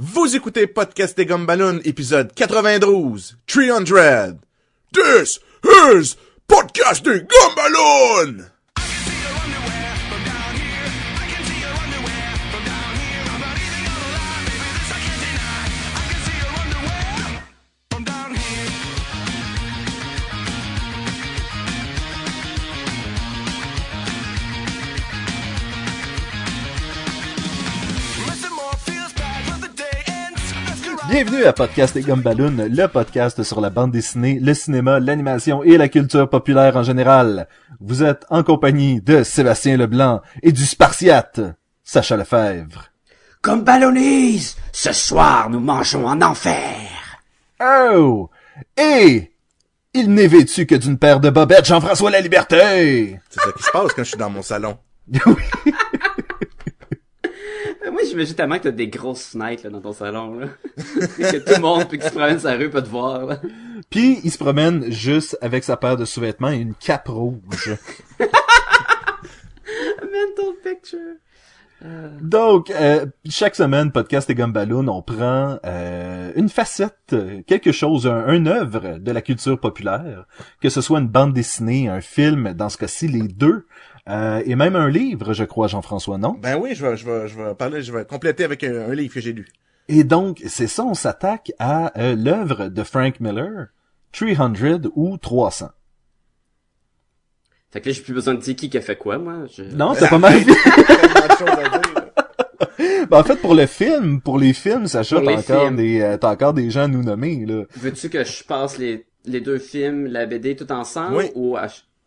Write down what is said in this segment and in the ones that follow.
Vous écoutez Podcast et Gumballoon, épisode 92, 300. This is Podcast et Gumballoon! Bienvenue à Podcast et Gumballoon, le podcast sur la bande dessinée, le cinéma, l'animation et la culture populaire en général. Vous êtes en compagnie de Sébastien Leblanc et du Spartiate, Sacha Lefebvre. Comme ballonise, ce soir nous mangeons en enfer. Oh! Et il n'est vêtu que d'une paire de bobettes, Jean-François La Liberté! C'est ça qui se passe quand je suis dans mon salon. oui. Euh, Moi, j'imagine tellement que t'as des grosses fenêtres là, dans ton salon, là. que tout le monde, puis qui se promène sur la rue, peut te voir, là. Puis il se promène juste avec sa paire de sous-vêtements et une cape rouge. Mental picture. Donc, euh, chaque semaine, Podcast et Gumballoon, on prend euh, une facette, euh, quelque chose, un, un œuvre de la culture populaire, que ce soit une bande dessinée, un film, dans ce cas-ci, les deux, euh, et même un livre, je crois, Jean-François, non? Ben oui, je vais, je vais, je vais parler, je vais compléter avec un, un livre que j'ai lu. Et donc, c'est ça, on s'attaque à euh, l'œuvre de Frank Miller, 300 ou 300. Fait que là, j'ai plus besoin de dire qui qui a fait quoi, moi. Je... Non, c'est pas mal. Ben, en fait, pour le film, pour les films, Sacha, Pour t'as les encore films. des, euh, t'as encore des gens à nous nommer, là. Veux-tu que je passe les, les deux films, la BD, tout ensemble? Oui. Ou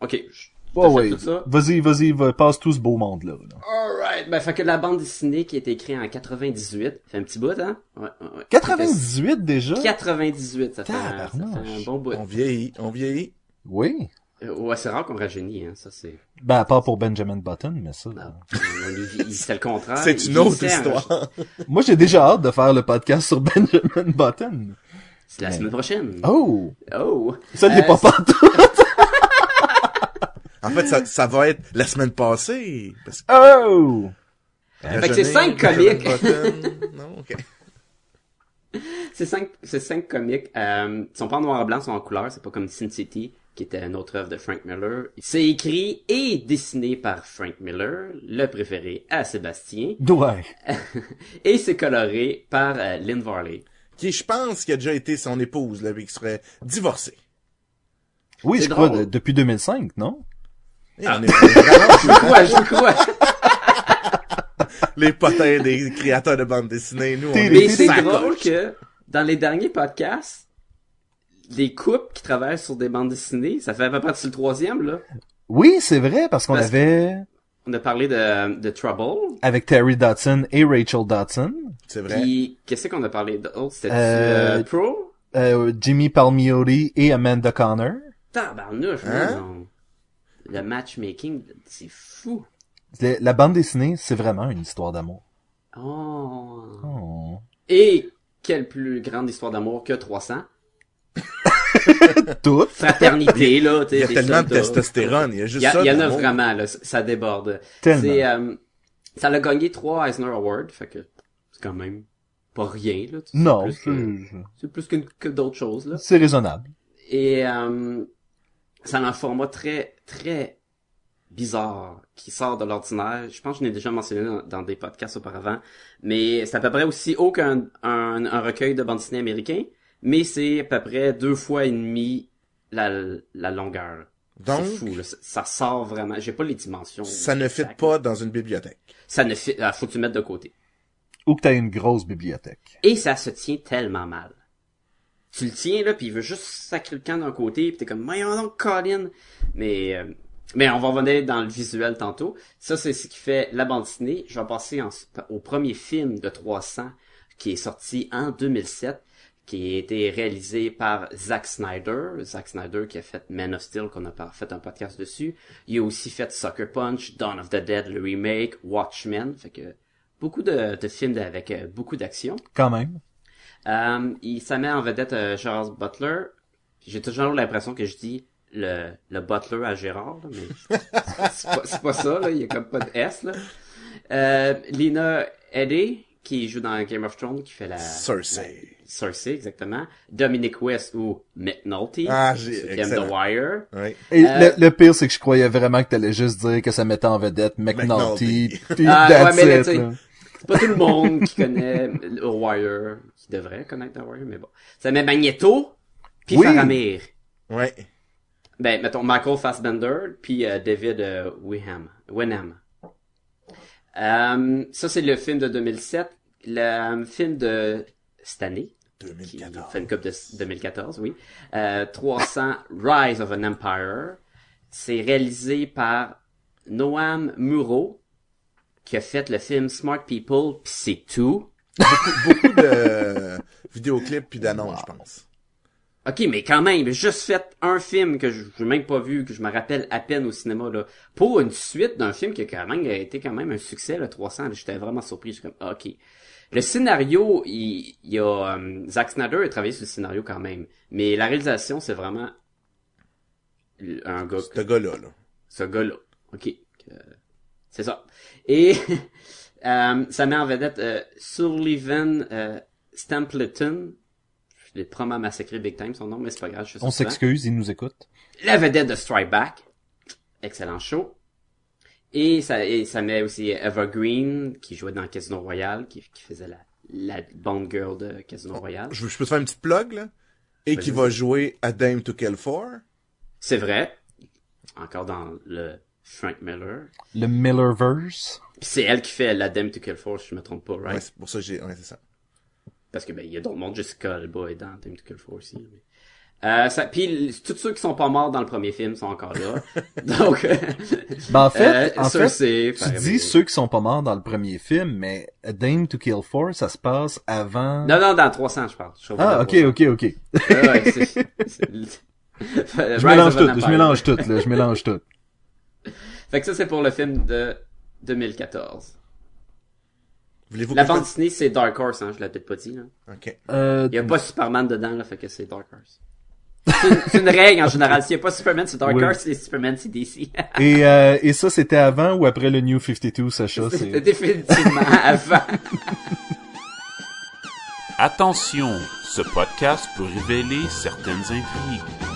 Ok, je Ouais. tout ça? Vas-y, vas-y, va, passe tout ce beau monde-là. là. Alright. Ben, fait que la bande dessinée qui a été créée en 98, fait un petit bout, hein? Ouais, ouais, ouais. 98 déjà? 98, ça fait, un- ça fait un bon bout. On vieillit, on vieillit. Oui. Euh, Ouais, c'est rare qu'on rajeunit, hein, ça c'est... Ben, à part pour Benjamin Button, mais ça... Ah, on lui vit- c'est le contraire. C'est une autre histoire. Moi, j'ai déjà hâte de faire le podcast sur Benjamin Button. C'est la semaine prochaine. Oh! Oh. Ça n'est Euh, pas partout. En fait, ça, ça va être la semaine passée. Parce que Oh! Fait que c'est cinq comiques. non, ok. C'est cinq, c'est cinq comiques. Euh, ils sont pas en noir et blanc, ils sont en couleur. C'est pas comme Sin City, qui était une autre œuvre de Frank Miller. C'est écrit et dessiné par Frank Miller, le préféré à Sébastien. Ouais. Et c'est coloré par euh, Lynn Varley. Qui, je pense, qui a déjà été son épouse, là, qui serait divorcé. Oui, C'est je crois, de- depuis 2005, non? Et on est vraiment Je crois, je crois. les potins des créateurs de bande dessinée, nous, on est Mais c'est drôle que dans les derniers podcasts, les couples qui travaillent sur des bandes dessinées, ça fait à peu près le troisième, là. Oui, c'est vrai, parce qu'on avait... On a parlé de, de Trouble. Avec Terry Dodson et Rachel Dodson, C'est vrai. Puis, qu'est-ce qu'on a parlé d'autre? C'était Euh, euh, Pro? euh, Jimmy Palmiotti et Amanda Connor. Tabarnouche, Hein? non. Le matchmaking, c'est fou. La bande dessinée, c'est vraiment une histoire d'amour. Oh. Oh. Et quelle plus grande histoire d'amour que 300? Tout. Fraternité, là. Il y a tellement de testostérone, il y a juste y, a- ça. il y en a vraiment, là. Ça déborde. Tellement. C'est, euh, ça l'a gagné trois Eisner Awards, fait que c'est quand même pas rien, là. Non, C'est plus que, que d'autres choses, là. c'est raisonnable. Et euh, ça a un format très, très bizarre qui sort de l'ordinaire. Je pense que je l'ai déjà mentionné dans, dans des podcasts auparavant. Mais c'est à peu près aussi haut qu'un un, un recueil de bande dessinée américain. Mais c'est à peu près deux fois et demi la, la longueur. Donc, c'est fou, là. Ça, ça sort vraiment. J'ai pas les dimensions. ça ne fit pas dans une bibliothèque. Ça ne fit. ah, faut que tu le mettes de côté. Ou que t'as une grosse bibliothèque. Et ça se tient tellement mal. Tu le tiens, là, puis il veut juste sacrer le camp d'un côté, puis t'es comme, voyons donc, Colin! Mais, euh, mais on va revenir dans le visuel tantôt. Ça, c'est ce qui fait la bande dessinée. Je vais passer au premier film de 300, qui est sorti en 2007, qui a été réalisé par Zack Snyder. Zack Snyder qui a fait Man of Steel, qu'on a fait un podcast dessus. Il a aussi fait Sucker Punch, Dawn of the Dead, le remake, Watchmen. Fait que, beaucoup de, de films avec euh, beaucoup d'action. Quand même. Euh, il ça met en vedette euh, Charles Butler. J'ai toujours l'impression que je dis le, le Butler à Gérard, là, mais c'est pas, c'est pas ça, là. Il y a comme pas de S, là. Euh, Lina Headey, qui joue dans Game of Thrones, qui fait la... Cersei. la- Cersei, exactement. Dominic West ou McNulty. Ah, j'ai- ceux qui aiment. The Wire. Oui. Et Euh, le, le pire, c'est que je croyais vraiment que t'allais juste dire que ça mettait en vedette McNulty. Ah, ouais, mais C'est pas tout le monde qui connaît The Wire, qui devrait connaître The Wire, mais bon. Ça met Magneto, puis Oui. Faramir. Ouais. Ben, mettons Michael Fassbender, puis euh, David euh. Winham. Euh, ça, c'est le film de 2007. Le film de cette année, qui 2014. fait une coupe de 2014, oui. Euh, 300 Rise of an Empire. C'est réalisé par Noam Muro, qui a fait le film Smart People, pis c'est tout. Beaucoup de vidéoclips puis d'annonces, je pense. Ok, mais quand même, j'ai juste fait un film que je n'ai même pas vu, que je me rappelle à peine au cinéma, là. Pour une suite d'un film qui a quand même a été quand même un succès, le 300, là, j'étais vraiment surpris, je suis comme, ok. Le scénario, il, il y a, euh, Zack Snyder a travaillé sur le scénario quand même. Mais la réalisation, c'est vraiment un gars Ce gars-là, là. ce gars-là. OK. Euh, c'est ça. Et euh, ça met en vedette euh, Sullivan euh, Stapleton. Je l'ai probablement massacré big time son nom, mais c'est pas grave. Je On s'excuse, il nous écoute. La vedette de Strike Back. Excellent show. Et ça, et ça met aussi Evergreen, qui jouait dans Casino Royale, qui, qui faisait la, la Bond Girl de Casino Royale. Je, je peux te faire une petite plug, là? Et qui va jouer à Dame to Kill For. C'est vrai. Encore dans le Frank Miller. Le Millerverse. C'est elle qui fait la Dame to Kill For, si je me trompe pas, right? Ouais, c'est pour ça que j'ai... Ouais, c'est ça. Parce que ben il y a d'autres mondes, Jessica Alba est dans Time to Kill For aussi. mais- Euh, ça, puis tous ceux qui sont pas morts dans le premier film sont encore là. Donc, euh, Ben, en fait, euh, en fait, tu dis ceux qui sont pas morts dans le premier film, mais A Dame to Kill For, ça se passe avant... Non, non, dans 300, je parle. Je Ah, ok, 300. ok, ok. Ouais, Je mélange tout, je mélange tout, là, je mélange tout. Fait que ça, c'est pour le film de 2014. Voulez-vous La que je bande dessinée, c'est Dark Horse, hein, je l'ai peut-être pas dit, là. fasse- Ok. Euh, Il y a pas Superman dedans, là, fait que c'est Dark Horse. C'est une, c'est une règle, en général. S'il y a pas Superman, c'est Dark Oui. Horse, et Superman, c'est DC. et, euh, et ça, c'était avant ou après le New 52, Sacha? C'était C'est... définitivement avant. Attention, ce podcast peut révéler certaines intrigues.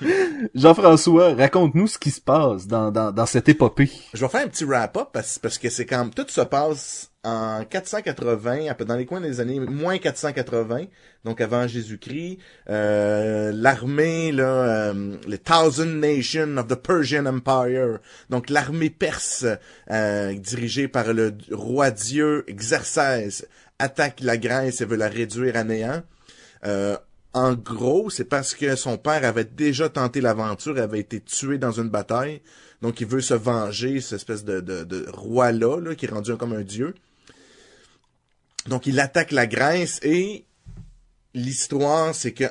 Jean-François, raconte-nous ce qui se passe dans, dans, dans cette épopée. Je vais faire un petit wrap-up parce, parce que c'est quand tout se passe en 480, un peu dans les coins des années moins 480, donc avant Jésus-Christ. Euh, L'armée, là, euh, les Thousand Nations of the Persian Empire, donc l'armée perse euh, dirigée par le roi Dieu Xerxès, attaque la Grèce et veut la réduire à néant. En gros, c'est parce que son père avait déjà tenté l'aventure, avait été tué dans une bataille. Donc, il veut se venger, cette espèce de, roi-là, là, qui est rendu comme un dieu. Donc, il attaque la Grèce et l'histoire, c'est que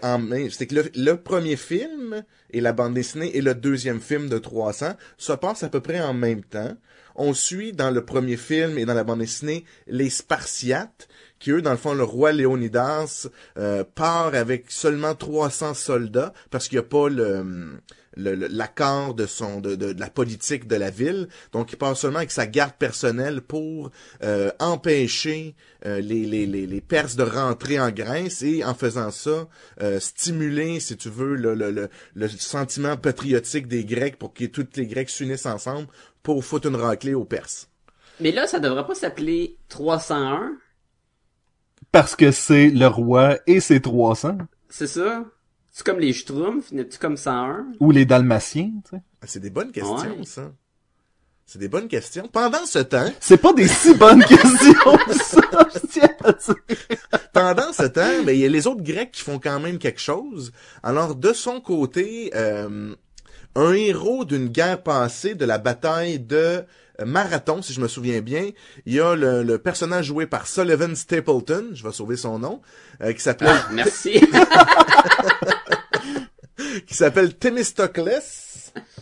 le, le premier film et la bande dessinée et le deuxième film de 300 se passent à peu près en même temps. On suit dans le premier film et dans la bande dessinée les Spartiates, qui eux, dans le fond, le roi Léonidas euh, part avec seulement 300 soldats parce qu'il n'y a pas le l'accord de de, la politique de la ville donc il part seulement avec sa garde personnelle pour euh, empêcher euh, les, Perses de rentrer en Grèce et en faisant ça stimuler si tu veux le, sentiment patriotique des Grecs pour que tous les Grecs s'unissent ensemble pour foutre une raclée aux Perses Mais là, ça devrait pas s'appeler 301. Parce que c'est le roi et ses 300. C'est ça? C'est comme les Schtroumpfs, n'est-tu comme 101? Ou les Dalmatiens, tu sais. Ah, c'est des bonnes questions Ouais. ça c'est des bonnes questions pendant ce temps C'est pas des si bonnes questions, ça, je tiens à dire. pendant ce temps, ben, il y a les autres Grecs qui font quand même quelque chose. Alors, de son côté, euh, un héros d'une guerre passée, de la bataille de Marathon, si je me souviens bien, il y a le, le personnage joué par Sullivan Stapleton, je vais sauver son nom, euh, qui s'appelle Ah, merci. qui s'appelle Themistocles,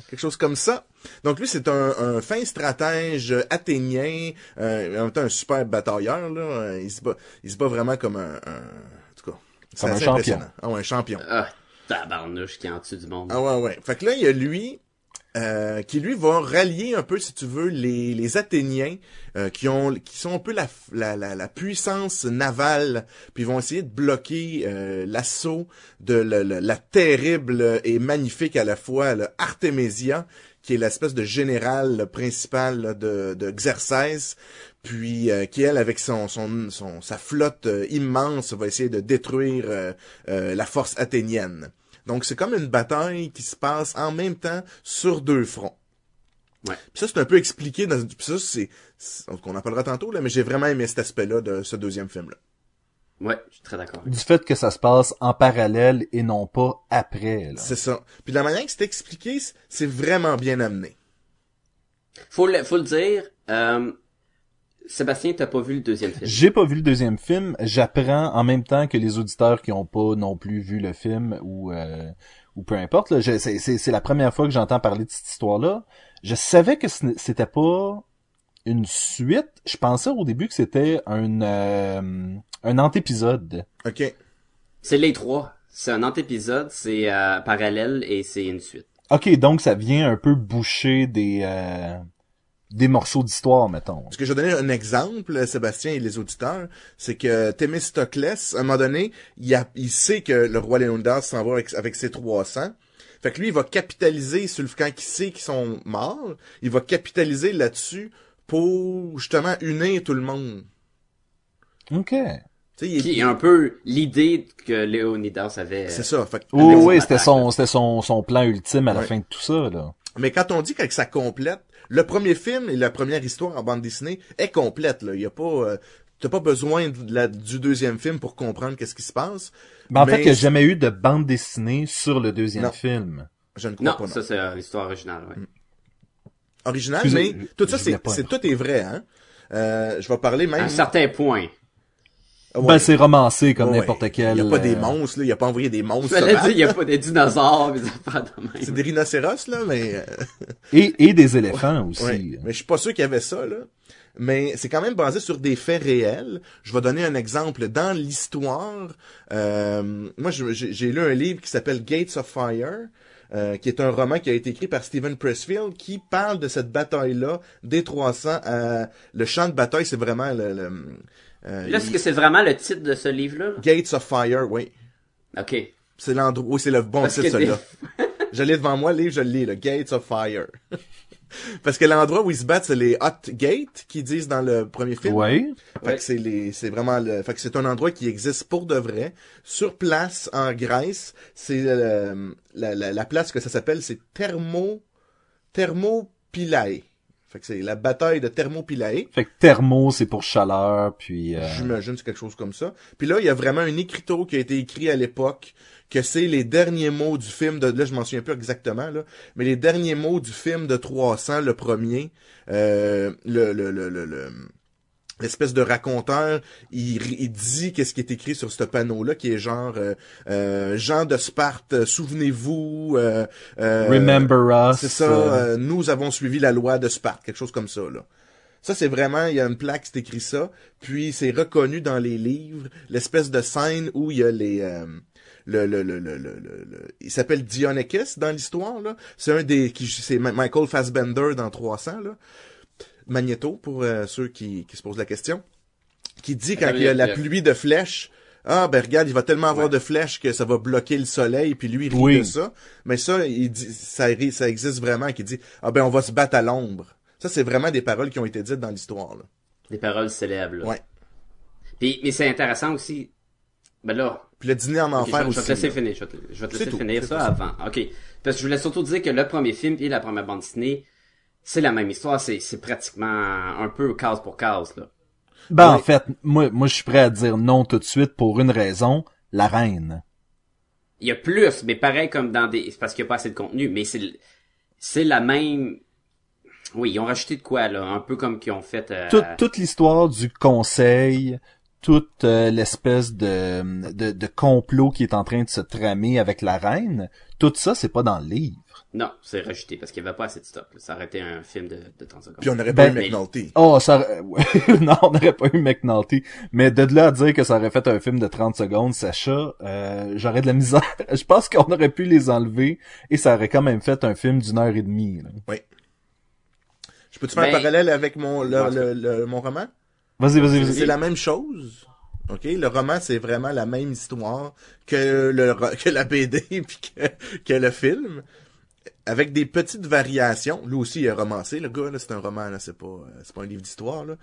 quelque chose comme ça. Donc lui, c'est un, un fin stratège athénien, euh, en même temps un super batailleur. Là. Euh, Il, se bat, il se bat vraiment comme un... un- en tout cas, Comme un champion. Ah ouais, un champion. ah, tabarnouche qui est en dessous du monde. Ah ouais, ouais. Fait que là, il y a lui, euh, qui lui va rallier un peu, si tu veux, les, les Athéniens euh, qui ont qui sont un peu la, la, la, puissance navale, puis vont essayer de bloquer euh, l'assaut de la, terrible et magnifique à la fois là, Artémisia, qui est l'espèce de général principal de, de puis qui elle avec son, son, son sa flotte immense va essayer de détruire la force athénienne. Donc c'est comme une bataille qui se passe en même temps sur deux fronts. Ouais. Puis ça c'est un peu expliqué dans puis ça c'est c'est- on en parlera tantôt là mais j'ai vraiment aimé cet aspect-là de ce deuxième film là. Ouais, je suis très d'accord. Du fait que ça se passe en parallèle et non pas après. Là. C'est ça. Puis la manière que c'est expliqué, c'est- c'est vraiment bien amené. Faut le, faut le dire, euh, Sébastien, t'as pas vu le deuxième film? J'ai pas vu le deuxième film. J'apprends en même temps que les auditeurs qui ont pas non plus vu le film ou euh, ou peu importe. là. Je- C'est c'est- c'est la première fois que j'entends parler de cette histoire-là. Je savais que c'était pas une suite. Je pensais au début que c'était un euh, un antépisode. OK. C'est les trois. C'est un antépisode, c'est euh, parallèle et c'est une suite. Ok, donc ça vient un peu boucher des euh, des morceaux d'histoire, mettons. Ce que je vais donner un exemple, Sébastien et les auditeurs, c'est que Thémistoclès, à un moment donné, il, a, il sait que le roi Léonidas s'en va avec, avec ses 300. Fait que lui, il va capitaliser sur le quand il sait qu'ils sont morts, il va capitaliser là-dessus pour justement unir tout le monde. Ok. Tu sais, il est- Qui est un peu l'idée que Léonidas avait. euh, c'est ça. Fait que- Oh, oui, attaques, c'était son c'était son son plan ultime à la fin de tout ça là. Mais quand on dit que ça complète, le premier film et la première histoire en bande dessinée est complète. Là. Il y a pas, euh, t'as pas besoin de la- du deuxième film pour comprendre qu'est-ce qui se passe. Ben, en Mais fait, il n'y a jamais eu de bande dessinée sur le deuxième Non. film. Je ne crois Non, pas. Non. ça c'est euh, l'histoire originale. Ouais. Original, Excusez, mais je- tout ça, c'est, tout est vrai. Hein? Euh, je vais parler À même. un certain point. Ah ouais. Ben, c'est romancé comme Ouais, n'importe quel. Il n'y a pas des euh, monstres, là. Il a pas envoyé des monstres. il y a pas des dinosaures. C'est des rhinocéros, là, mais, euh, Et, et des éléphants aussi. ouais. mais je suis pas sûr qu'il y avait ça, là. Mais c'est quand même basé sur des faits réels. Je vais donner un exemple. Dans l'histoire, euh, moi, je- j'ai j'ai lu un livre qui s'appelle Gates of Fire, euh, qui est un roman qui a été écrit par Stephen Pressfield, qui parle de cette bataille-là, des 300. euh, le champ de bataille, c'est vraiment le... le euh, Là, est-ce que c'est vraiment le titre de ce livre-là? Gates of Fire, oui. Ok. C'est l'endroit, oui, c'est le bon Parce titre, des- celui-là. je l'ai devant moi, le livre, je le lis, le Gates of Fire. Parce que l'endroit où ils se battent, c'est les Hot Gates, qu'ils disent dans le premier film. Ouais. Fait Ouais. que c'est les, c'est vraiment le, fait que c'est un endroit qui existe pour de vrai. Sur place, en Grèce, c'est euh, la, la, la place que ça s'appelle, c'est Thermo, Thermopylae. Fait que c'est la bataille de Thermopylae. Fait que thermo, c'est pour chaleur, puis... euh, J'imagine c'est quelque chose comme ça. Puis là, il y a vraiment un écriteau qui a été écrit à l'époque que c'est les derniers mots du film de là je m'en souviens plus exactement là, mais les derniers mots du film de 300 le premier euh, le le le le, le- l'espèce de raconteur, il, il dit qu'est-ce qui est écrit sur ce panneau-là, qui est genre euh, euh, Jean de Sparte, euh, souvenez-vous. euh, euh, Remember us. C'est ça. euh, nous avons suivi la loi de Sparte, quelque chose comme ça là. Ça, c'est vraiment, il y a une plaque, c'est écrit ça. Puis, c'est reconnu dans les livres, l'espèce de scène où il y a les... euh, le, le, le, le, le, le- le- il s'appelle Dionekis dans l'histoire, là. C'est un des... qui C'est Michael Fassbender dans 300, là. Magneto, pour euh, ceux qui, qui se posent la question. Qui dit quand il y a la pluie de flèches, ah ben regarde, il va tellement avoir Ouais. de flèches que ça va bloquer le soleil, puis lui il rit Oui. de ça. Mais ça, il dit, ça, existe vraiment, qui dit, ah ben on va se battre à l'ombre. Ça, c'est vraiment des paroles qui ont été dites dans l'histoire. là. Des paroles célèbres. là. Ouais. Puis, mais c'est intéressant aussi. Ben là, Puis le dîner en ok, je, enfer vais- je vais aussi. te laisser là. finir. Je vais te, je vais te C'est laisser tout, finir c'est ça tout ça. avant. Ok. Parce que je voulais surtout dire que le premier film et la première bande dessinée, c'est la même histoire. C'est, c'est pratiquement un peu case pour case, là. Ben, en fait, moi, moi, je suis prêt à dire non tout de suite pour une raison. La reine. Il y a plus, mais pareil comme dans des, c'est parce qu'il n'y a pas assez de contenu, mais c'est, c'est la même, oui, ils ont rajouté de quoi, là, un peu comme qu'ils ont fait, euh, Toute, toute l'histoire du conseil, toute euh, l'espèce de, de, de complot qui est en train de se tramer avec la reine, tout ça, c'est pas dans le livre. Non, c'est rajouté parce qu'il n'y avait pas assez de stock. là. Ça aurait été un film de, de 30 secondes. Puis on n'aurait Ben, pas eu McNulty. Oh, ça non, on n'aurait pas eu McNulty. Mais de là à dire que ça aurait fait un film de 30 secondes, Sacha, euh, j'aurais de la misère. Je pense qu'on aurait pu les enlever et ça aurait quand même fait un film d'une heure et demie. là. Je peux-tu faire Ben- un parallèle avec mon, le, le- le- mon roman? Vas-y, vas-y, C'est la même chose. OK? Le roman, c'est vraiment la même histoire que le que la BD puis que, que le film. Avec des petites variations. Lui aussi, il a romancé, le gars, là, c'est un roman, là, c'est pas, euh, c'est pas un livre d'histoire, là.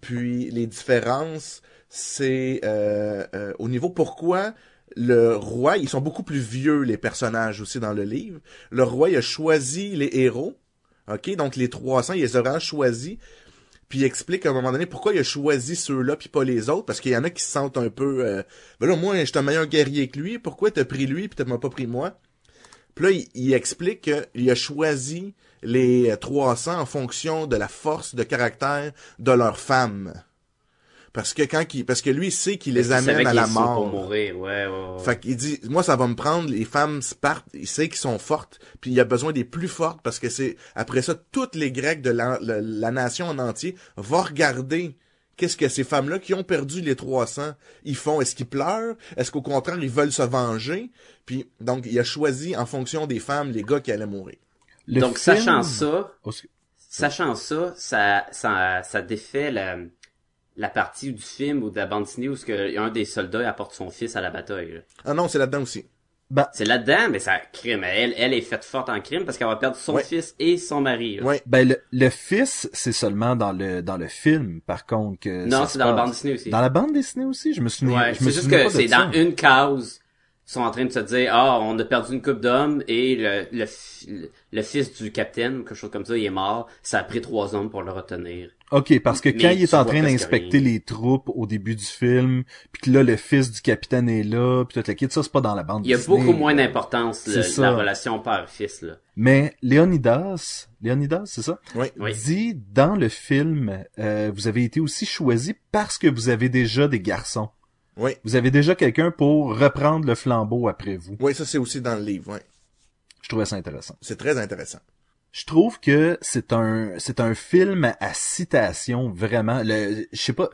Puis, les différences, c'est, euh, euh, au niveau pourquoi le roi, ils sont beaucoup plus vieux, les personnages aussi dans le livre. Le roi, il a choisi les héros. OK? Donc, les 300, il les a vraiment choisis puis il explique à un moment donné pourquoi il a choisi ceux-là puis pas les autres parce qu'il y en a qui se sentent un peu euh, ben là moi je suis un meilleur guerrier que lui pourquoi t'as pris lui puis t'as pas pris moi puis là il, il explique qu'il a choisi les euh, 300 en fonction de la force de caractère de leur femme parce que quand il parce que lui il sait qu'il les amène à la sûr pour mort mourir, ouais, ouais, ouais. fait qu'il dit, moi, ça va me prendre, les femmes partent, il sait qu'ils sont fortes, puis il a besoin des plus fortes, parce que c'est, après ça, toutes les Grecs de la, la, la nation en entier vont regarder qu'est-ce que ces femmes-là qui ont perdu les 300, ils font. Est-ce qu'ils pleurent? Est-ce qu'au contraire, ils veulent se venger? Puis, donc, il a choisi, en fonction des femmes, les gars qui allaient mourir. Le Donc, film- sachant ça, Oh, sachant ça, ça, ça, ça défait la, la partie du film ou de la bande dessinée où ce que un des soldats apporte son fils à la bataille. là. Ah non, c'est là-dedans aussi. Ben, C'est là-dedans, mais ça crime. Elle, elle est faite forte en crime parce qu'elle va perdre son Ouais. fils et son mari. là. Ouais. ben le, le fils, c'est seulement dans le dans le film, par contre que Non, c'est dans la bande dessinée aussi. Dans la bande dessinée aussi, je me souviens. Ouais, je me c'est juste que c'est dans une case. Ils sont en train de se dire, ah, on a perdu une coupe d'hommes et le, le, le fils du capitaine, quelque chose comme ça, il est mort. Ça a pris trois hommes pour le retenir. Ok, parce que quand il est en train d'inspecter les troupes au début du film, puis que là le fils du capitaine est là, puis tout le kit, ça c'est pas dans la bande Il y a beaucoup moins d'importance, le- C'est ça. la relation père-fils, là. Mais Léonidas, Léonidas, c'est ça, Oui. Oui. dit dans le film, euh, vous avez été aussi choisi parce que vous avez déjà des garçons. Oui. Vous avez déjà quelqu'un pour reprendre le flambeau après vous. Oui, ça, c'est aussi dans le livre, ouais. Je trouvais ça intéressant. C'est très intéressant. Je trouve que c'est un c'est un film à citation vraiment. Le, je sais pas.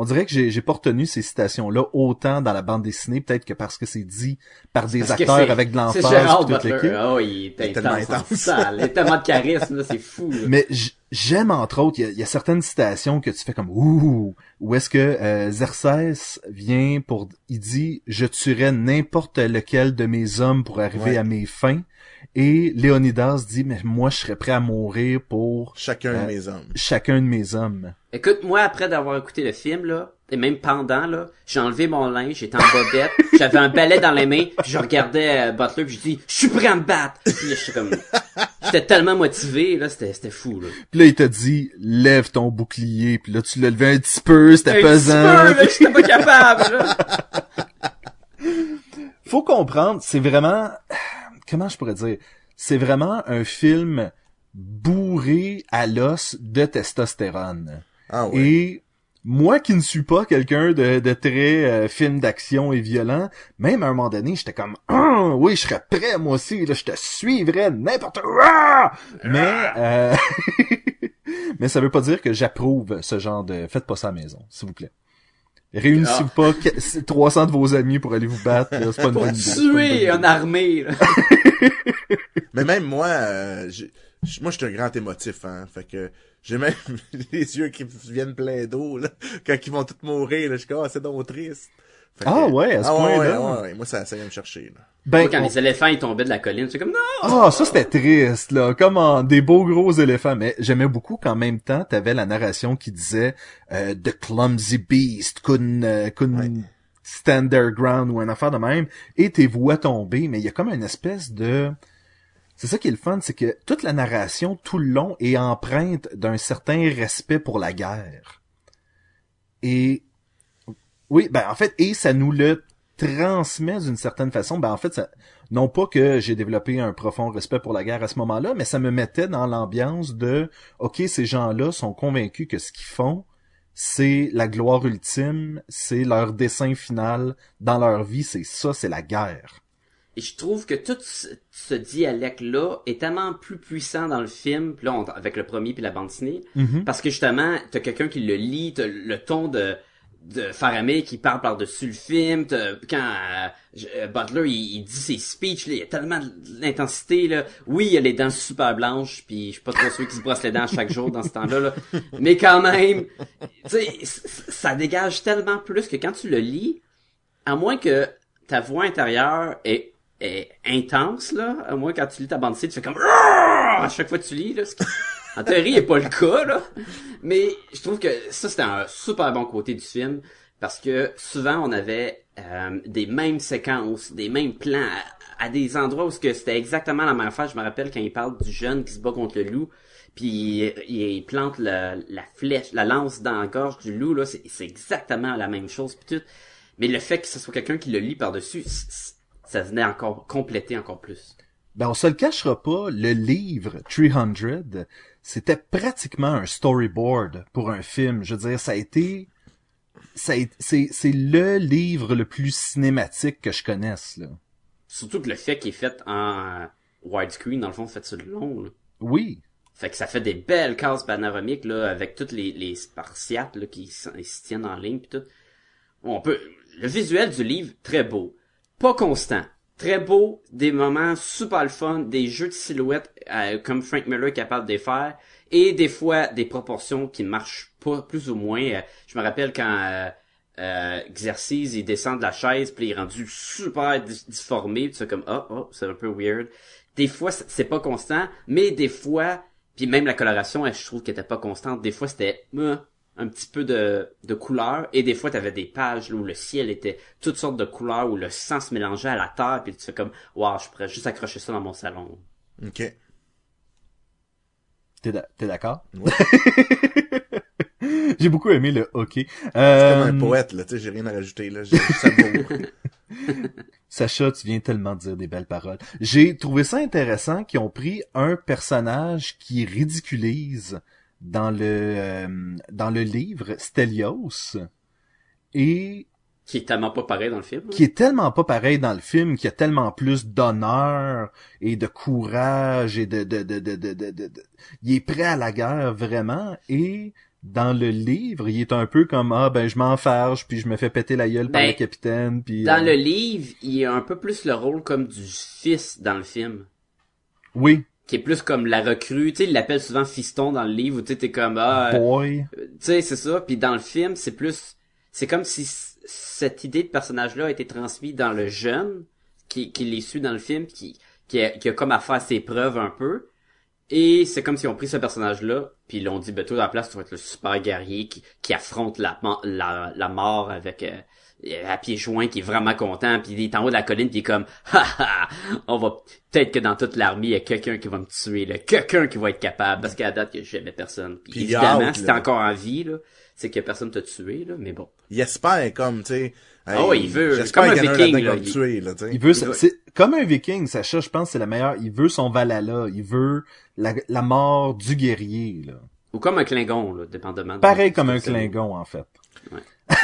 On dirait que j'ai j'ai pas retenu ces citations là autant dans la bande dessinée peut-être que parce que c'est dit par des Parce acteurs c'est- avec de C'est l'emphase Gérard toute Butler. Oh, il est Il est tellement intense. Il a tellement de charisme, là, c'est fou, là. Mais j- j'aime entre autres, il y a, il y a certaines citations que tu fais comme ouh, où est-ce que euh, Xerxès vient pour, il dit, je tuerai n'importe lequel de mes hommes pour arriver Ouais. à mes fins, et Léonidas dit, mais moi je serais prêt à mourir pour Chacun Euh, de mes hommes. chacun de mes hommes. Écoute, moi, après d'avoir écouté le film, là, et même pendant, là, j'ai enlevé mon linge, j'étais en bobette, j'avais un balai dans les mains, puis je regardais euh, Butler, puis je dis, je suis prêt à me battre! Puis là, j'étais comme, j'étais tellement motivé, là, c'était, c'était fou, là. Puis là, il t'a dit, lève ton bouclier, puis là, tu l'as levé un petit peu, c'était Un petit pesant. peu, là, j'étais pas capable, là. Faut comprendre, c'est vraiment, comment je pourrais dire, c'est vraiment un film bourré à l'os de testostérone. Ah ouais. Et moi qui ne suis pas quelqu'un de, de très euh, film d'action et violent, même à un moment donné, j'étais comme Ah, oui, je serais prêt moi aussi, là, je te suivrais n'importe où. Ah! Mais euh, mais ça veut pas dire que j'approuve ce genre de faites pas ça à la maison, s'il vous plaît. Réunissez-vous pas que- 300 de vos amis pour aller vous battre, là, c'est pas une bonne idée. pas tuer une armée, là. Mais même moi, euh, moi, je suis un grand émotif, hein. Fait que j'ai même les yeux qui viennent pleins d'eau, là. Quand ils vont tous mourir, là, je suis comme, ah, c'est donc triste. Fait que- Ah ouais, à ce ah ouais, point-là. ouais, ouais, ouais. Moi, ça, ça vient me chercher, là. Ben, Moi, quand on- les éléphants, ils tombaient de la colline, c'est comme, non! Ah, ça c'était triste, là. Comment des beaux gros éléphants. Mais j'aimais beaucoup qu'en même temps, t'avais la narration qui disait euh, The clumsy beast couldn't, euh, couldn't Ouais. stand their ground ou un affaire de même. Et tes voix tomber, mais il y a comme une espèce de... C'est ça qui est le fun, c'est que toute la narration, tout le long, est empreinte d'un certain respect pour la guerre. Et... Oui, ben en fait, et ça nous le transmet d'une certaine façon. Ben en fait, non pas que j'ai développé un profond respect pour la guerre à ce moment-là, mais ça me mettait dans l'ambiance de OK, ces gens-là sont convaincus que ce qu'ils font, c'est la gloire ultime, c'est leur dessin final dans leur vie, c'est ça, c'est la guerre. Et je trouve que tout ce, ce dialecte-là est tellement plus puissant dans le film, puis là, on- avec le premier puis la bande dessinée, Mhm. parce que justement, t'as quelqu'un qui le lit, t'as le ton de de Faramé qui parle par-dessus le film, quand euh, euh, Butler il, il dit ses speeches, là, il y a tellement d'intensité là. Oui, il y a les dents super blanches, puis je suis pas trop sûr qu'il se brosse les dents chaque jour dans ce temps-là, là. mais quand même, ça dégage tellement plus que quand tu le lis, à moins que ta voix intérieure est, est intense, là, à moins quand tu lis ta bande dessinée, tu fais comme à chaque fois que tu lis, là, ce qui, en théorie, n'est pas le cas, là. Mais je trouve que ça, c'était un super bon côté du film, parce que souvent, on avait euh, des mêmes séquences, des mêmes plans, à, des endroits où c'était exactement la même affaire. Je me rappelle quand il parle du jeune qui se bat contre le loup, puis il, plante la flèche, la lance dans la gorge du loup, là, c'est exactement la même chose, puis tout. Mais le fait que ce soit quelqu'un qui le lit par-dessus, ça venait encore compléter encore plus. Ben, on se le cachera pas, le livre 300, c'était pratiquement un storyboard pour un film. Je veux dire, ça a été, ça c'est, c'est le livre le plus cinématique que je connaisse, là. Surtout que le fait qu'il est fait en euh, widescreen, dans le fond, fait sur le long, là. Oui. Fait que ça fait des belles cases panoramiques, là, avec toutes les, les spartiates, là, qui se tiennent en ligne, pis tout. On peut, le visuel du livre, très beau. Pas constant. Très beau, des moments super le fun, des jeux de silhouettes, euh, comme Frank Miller est capable de les faire, et des fois, des proportions qui marchent pas, plus ou moins. Euh, je me rappelle quand, euh, euh, Xerxes, il descend de la chaise, puis il est rendu super difformé, c'est comme, oh, oh, c'est un peu weird. Des fois, c'est pas constant, mais des fois, puis même la coloration, je trouve qu'elle était pas constante. Des fois, c'était euh, un petit peu de, de couleur, et des fois, t'avais des pages là, où le ciel était toutes sortes de couleurs, où le sang se mélangeait à la terre, puis tu fais comme, wow, je pourrais juste accrocher ça dans mon salon. OK. T'es, d'a- t'es d'accord? Ouais. J'ai beaucoup aimé le hockey. C'est Euh, comme un poète, là, tu sais, j'ai rien à rajouter, là. J'ai- Ça. Sacha, tu viens tellement de dire des belles paroles. J'ai trouvé ça intéressant qu'ils ont pris un personnage qui ridiculise dans le euh, dans le livre Stelios et Qui est tellement pas pareil dans le film. hein? qui est tellement pas pareil dans le film, qui a tellement plus d'honneur et de courage et de, de, de, de, de, de- de- de- il est prêt à la guerre vraiment et dans le livre, il est un peu comme ah ben je m'enfarge puis je me fais péter la gueule par Ben, le capitaine puis Dans euh, le livre, il a un peu plus le rôle comme du fils dans le film. oui Qui est plus comme la recrue. Tu sais, il l'appelle souvent fiston dans le livre, où tu sais, t'es comme, ah, euh, boy tu sais, c'est ça. Puis dans le film, c'est plus, c'est comme si cette idée de personnage-là a été transmise dans le jeune, qui, qui l'est su dans le film, qui, qui a, qui a comme à faire ses preuves un peu. Et c'est comme s'ils ont pris ce personnage-là, puis ils l'ont dit, ben toi, à la place, tu vas être le super guerrier qui, qui affronte la, la, la mort avec, euh, à pieds joints, qui est vraiment content, puis il est en haut de la colline, puis il est comme, ha ha, on va, peut-être que dans toute l'armée, il y a quelqu'un qui va me tuer, là, quelqu'un qui va être capable, parce qu'à la date, que jamais personne. Puis, Puis évidemment, si t'es encore en vie, là, c'est que personne t'a tué, là, mais bon. Il espère, comme, tu sais. Ah ouais, il veut- comme un viking, là, il- tuer, là, tu sais. Il veut, c'est comme un viking, Sacha, je pense que c'est la meilleure. Il veut son Valhalla, il veut la, la mort du guerrier, là. Ou comme un Klingon, là, dépendamment. de- Pareil comme un Klingon, en fait.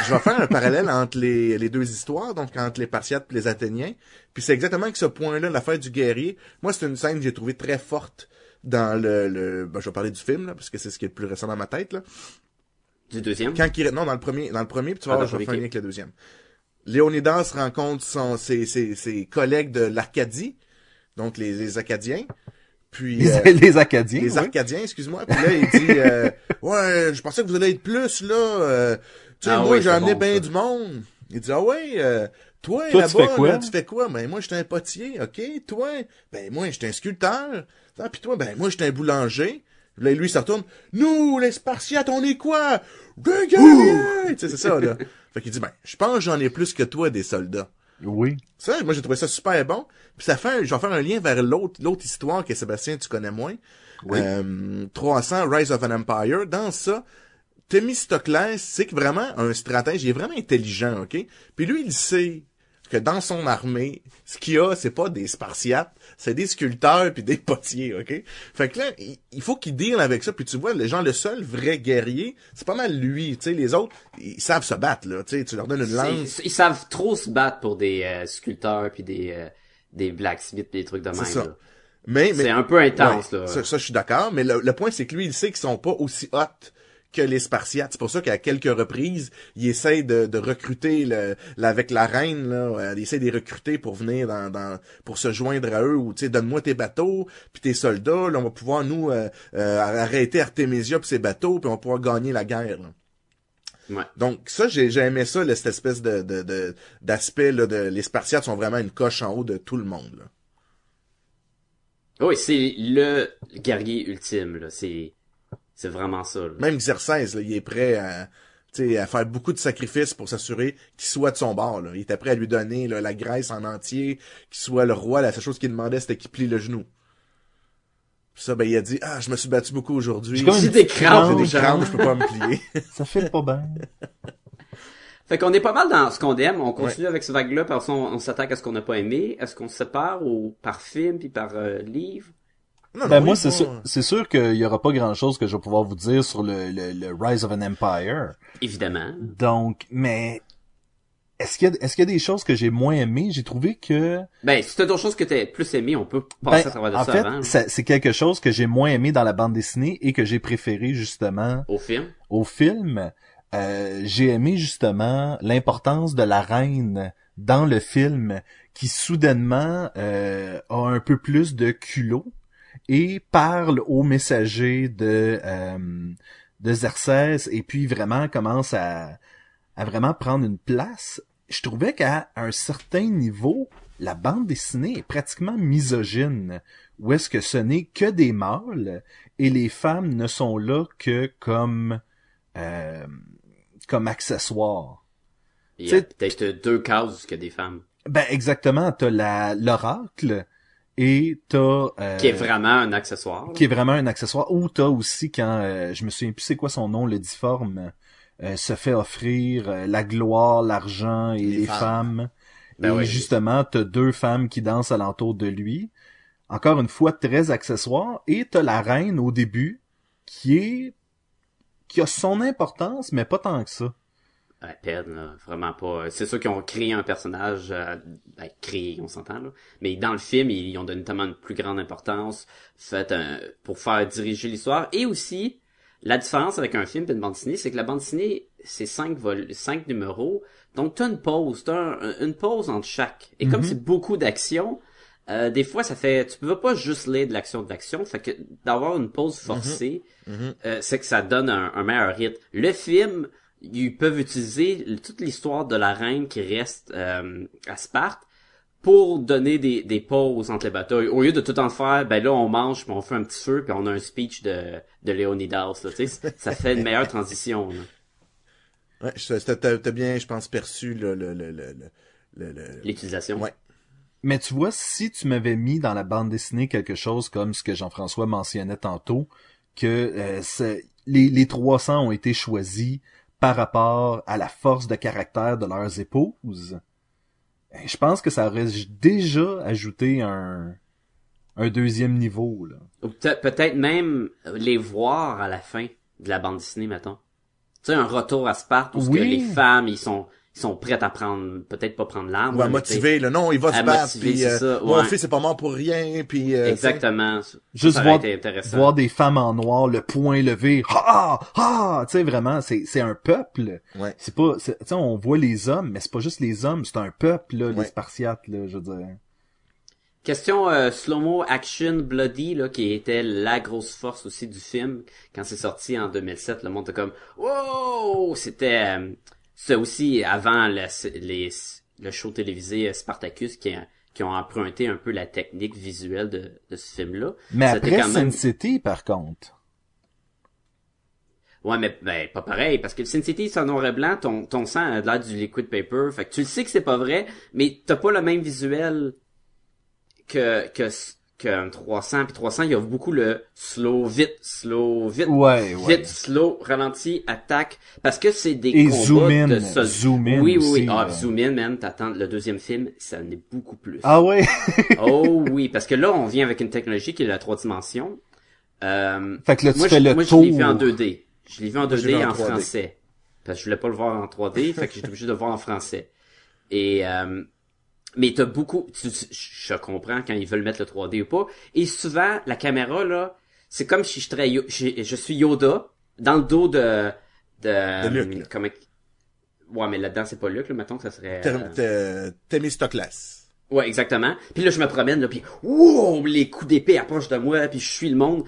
Je vais faire un parallèle entre les, les deux histoires, donc entre les Spartiates et les Athéniens. Puis c'est exactement avec ce point-là, l'affaire du guerrier. Moi, c'est une scène que j'ai trouvée très forte dans le... le ben, je vais parler du film, là, parce que c'est ce qui est le plus récent dans ma tête, là. Du deuxième? Quand il... Non, dans le premier, dans le premier, puis tu vas Ah, voir, je vais le faire un lien avec le deuxième. Léonidas rencontre son, ses, ses, ses collègues de l'Arcadie, donc les, les Acadiens. Puis... Les, euh, les Acadiens. les oui. Arcadiens, excuse-moi. Puis là, il dit, euh, ouais, je pensais que vous allez être plus, là. euh, tu sais, Ah moi, oui, j'ai amené bon, bien du monde. Il dit, ah ouais, euh, toi, là-bas, là, tu fais quoi? Ben, moi, j'étais un potier, OK? Toi? Ben, moi, j'étais un sculpteur. Ah, puis toi, ben, moi, j'étais un boulanger. Là, lui, il se retourne. Nous, les Spartiates, on est quoi? Des guerriers! Tu sais, c'est ça, là. Fait qu'il dit, ben, je pense que j'en ai plus que toi, des soldats. Oui. Ça, moi, j'ai trouvé ça super bon. Puis ça fait, je vais faire un lien vers l'autre, l'autre histoire que Sébastien, tu connais moins. Oui. Euh, 300, Rise of an Empire. Dans ça, Thémistoclès, c'est que vraiment un stratège, il est vraiment intelligent, ok? Puis lui, il sait, que dans son armée, ce qu'il y a, c'est pas des spartiates, c'est des sculpteurs puis des potiers, ok? Fait que là, il, faut qu'il deal avec ça, puis tu vois, les gens, le seul vrai guerrier, c'est pas mal lui, tu sais, les autres, ils savent se battre, là, tu sais, tu leur donnes une lance. Ils savent trop se battre pour des euh, sculpteurs puis des euh, des blacksmiths pis des trucs de même. C'est ça. là. Mais, mais C'est un peu intense Ouais, là. Ça, ça, je suis d'accord, mais le, le point, c'est que lui, il sait qu'ils sont pas aussi hot que les Spartiates. C'est pour ça qu'à quelques reprises, il essaie de, de recruter le, avec la reine, là, euh, il essaie de les recruter pour venir dans, dans pour se joindre à eux, ou tu sais, donne-moi tes bateaux, puis tes soldats, là, on va pouvoir nous euh, euh, arrêter Artémisia puis ses bateaux, puis on va pouvoir gagner la guerre. là. Ouais. Donc ça, j'ai j'ai aimé ça, là, cette espèce de de- de- d'aspect là, de les Spartiates sont vraiment une coche en haut de tout le monde. Là. Oui, c'est le guerrier ultime là. C'est c'est vraiment ça. là. Même Xerxès, là, il est prêt à, tu sais, à faire beaucoup de sacrifices pour s'assurer qu'il soit de son bord. Là. Il était prêt à lui donner là, la Grèce en entier, qu'il soit le roi. La seule chose qu'il demandait, c'était qu'il plie le genou. Puis ça, ben, il a dit, ah, je me suis battu beaucoup aujourd'hui. J'ai une des crampes, J'ai des crampe. crampes, je peux pas me plier. Ça fait pas bien. Fait qu'on est pas mal dans ce qu'on aime. On continue avec ce vague-là, parce qu'on on s'attaque à ce qu'on n'a pas aimé. Est-ce qu'on se sépare ou par film puis par euh, livre? Non, Ben non, moi, oui, c'est sûr, c'est sûr qu'il y aura pas grand chose que je vais pouvoir vous dire sur le, le, le Rise of an Empire. Évidemment. Donc, mais est-ce qu'il y a, est-ce qu'il y a des choses que j'ai moins aimées? J'ai trouvé que, Ben, si t'as d'autres choses que t'as plus aimé, on peut passer ben, à travers de en ça fait, avant. c'est quelque chose que j'ai moins aimé dans la bande dessinée et que j'ai préféré justement Au film? au film. Euh, j'ai aimé justement l'importance de la reine dans le film qui soudainement euh, a un peu plus de culot et parle au messager de euh, de et puis vraiment commence à à vraiment prendre une place. Je trouvais qu'à un certain niveau, la bande dessinée est pratiquement misogyne, où est-ce que ce n'est que des mâles et les femmes ne sont là que comme euh, comme accessoires. Il y a C'est- peut-être deux cases que des femmes. Ben exactement, t'as la l'oracle et t'as euh, Qui est vraiment un accessoire. là. qui est vraiment un accessoire. Ou t'as aussi quand euh, je me souviens plus c'est quoi son nom, le difforme euh, se fait offrir euh, la gloire, l'argent et les, Les femmes. femmes. Ben et oui. justement, t'as deux femmes qui dansent alentour de lui. Encore une fois, très accessoire. Et t'as la reine au début qui est qui a son importance, mais pas tant que ça. À peine, là, vraiment pas. C'est sûr qu'ils ont créé un personnage, euh, ben, créé, on s'entend là. Mais dans le film, ils, ont donné tellement une plus grande importance, fait un, pour faire diriger l'histoire. Et aussi, la différence avec un film et une bande dessinée, c'est que la bande dessinée, c'est cinq vol, cinq numéros. Donc t'as une pause, t'as un- une pause entre chaque. Et comme Mhm. c'est beaucoup d'action, euh, des fois ça fait, tu peux pas juste lire de l'action de l'action, fait que d'avoir une pause forcée, Mhm. euh, c'est que ça donne un, un meilleur rythme. Le film, ils peuvent utiliser toute l'histoire de la reine qui reste euh, à Sparte pour donner des, des pauses entre les batailles. Au lieu de tout en faire, ben là on mange, puis on fait un petit feu, puis on a un speech de, de Léonidas. Là, ça fait une meilleure transition. là. Ouais, t'as bien, je pense, perçu le, le, le, le, le, le- L'utilisation. Ouais. Mais tu vois, si tu m'avais mis dans la bande dessinée quelque chose comme ce que Jean-François mentionnait tantôt, que euh, les, les 300 ont été choisis par rapport à la force de caractère de leurs épouses, ben, je pense que ça aurait déjà ajouté un, un deuxième niveau. Peut- peut-être même les voir à la fin de la bande dessinée, mettons. Tu sais, un retour à Sparte où que les femmes, ils sont, ils sont prêtes à prendre, peut-être pas prendre l'arme. ou à motiver, là. Non, il va se battre, puis c'est euh, ça, mon ouais. fils c'est pas mort pour rien, puis euh, Exactement. Juste ça aurait voir, été intéressant. voir des femmes en noir, le poing levé, ah ah, tu sais vraiment, c'est c'est un peuple. Ouais. C'est pas, tu sais, on voit les hommes, mais c'est pas juste les hommes, c'est un peuple là, les Ouais. Spartiates là, je veux dire. Question euh, slow-mo action bloody là qui était la grosse force aussi du film quand c'est sorti en 2007 le monde était comme wow c'était euh, c'est aussi avant le, les le show télévisé euh, Spartacus qui a- qui ont emprunté un peu la technique visuelle de, de ce film là Mais après quand même- Sin City, par contre. ouais mais ben pas pareil parce que le Sin City c'est en noir et blanc ton ton sang a l'air du liquid paper fait que tu le sais que c'est pas vrai mais t'as pas le même visuel que que qu'un 300. Puis 300, il y a beaucoup le slow, vite, slow, vite, Ouais, ouais. vite, slow, ralenti, attaque. Parce que c'est des Et combats zoom in, de sol- zoom in Oui, oui, oui. aussi, Ah, là. zoom in, man. T'attends le deuxième film, ça en est beaucoup plus. Ah ouais? oh oui, parce que là, on vient avec une technologie qui est la trois dimensions. Euh, fait que là, tu moi, fais je, le moi, je tour. l'ai vu en 2D. Je l'ai vu en Moi, je l'ai 2D vu en en 3D. français. Parce que je voulais pas le voir en 3D, fait que j'étais obligé de le voir en français. Et euh, mais t'as beaucoup, tu- tu- je comprends quand ils veulent mettre le 3D ou pas. Et souvent, la caméra là, c'est comme si je, serais Yo- je, je suis Yoda dans le dos de de, De Luke, comment- Ouais, mais là-dedans c'est pas Luke, là, mettons que ça serait. Euh, Themistocles. Ouais, exactement. Puis là, je me promène, là, puis wow, les coups d'épée approchent de moi, puis je suis le monde.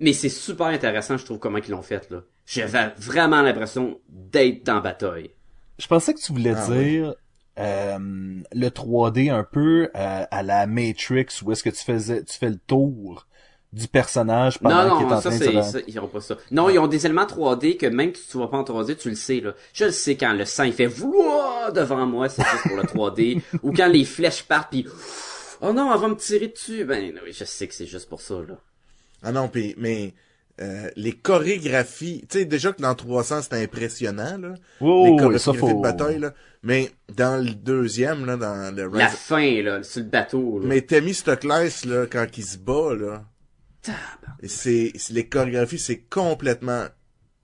Mais c'est super intéressant, je trouve, comment ils l'ont fait, là. J'avais vraiment l'impression d'être dans la bataille. Je pensais que tu voulais Ah, dire euh, le 3D un peu euh, à la Matrix où est-ce que tu faisais tu fais le tour du personnage pendant non, qu'il est non, en ça, train de ça, ils ont pas ça. Non, ils ont des éléments 3D que même si tu vois pas en 3D, tu le sais, là. Je le sais quand le sang, il fait vouloir devant moi, c'est juste pour le 3D. ou quand les flèches partent, puis oh non, elle va me tirer dessus. Ben, oui, je sais que c'est juste pour ça, là. Ah non, pis, mais euh, les chorégraphies, tu sais, déjà que dans 300, c'était impressionnant, là. Oh, les oui, chorégraphies ça faut de bataille, là. Mais dans le deuxième, là, dans le La Rise... fin, là, sur le bateau, là. Mais Themistocles, là, quand il se bat, là, c'est, les chorégraphies, c'est complètement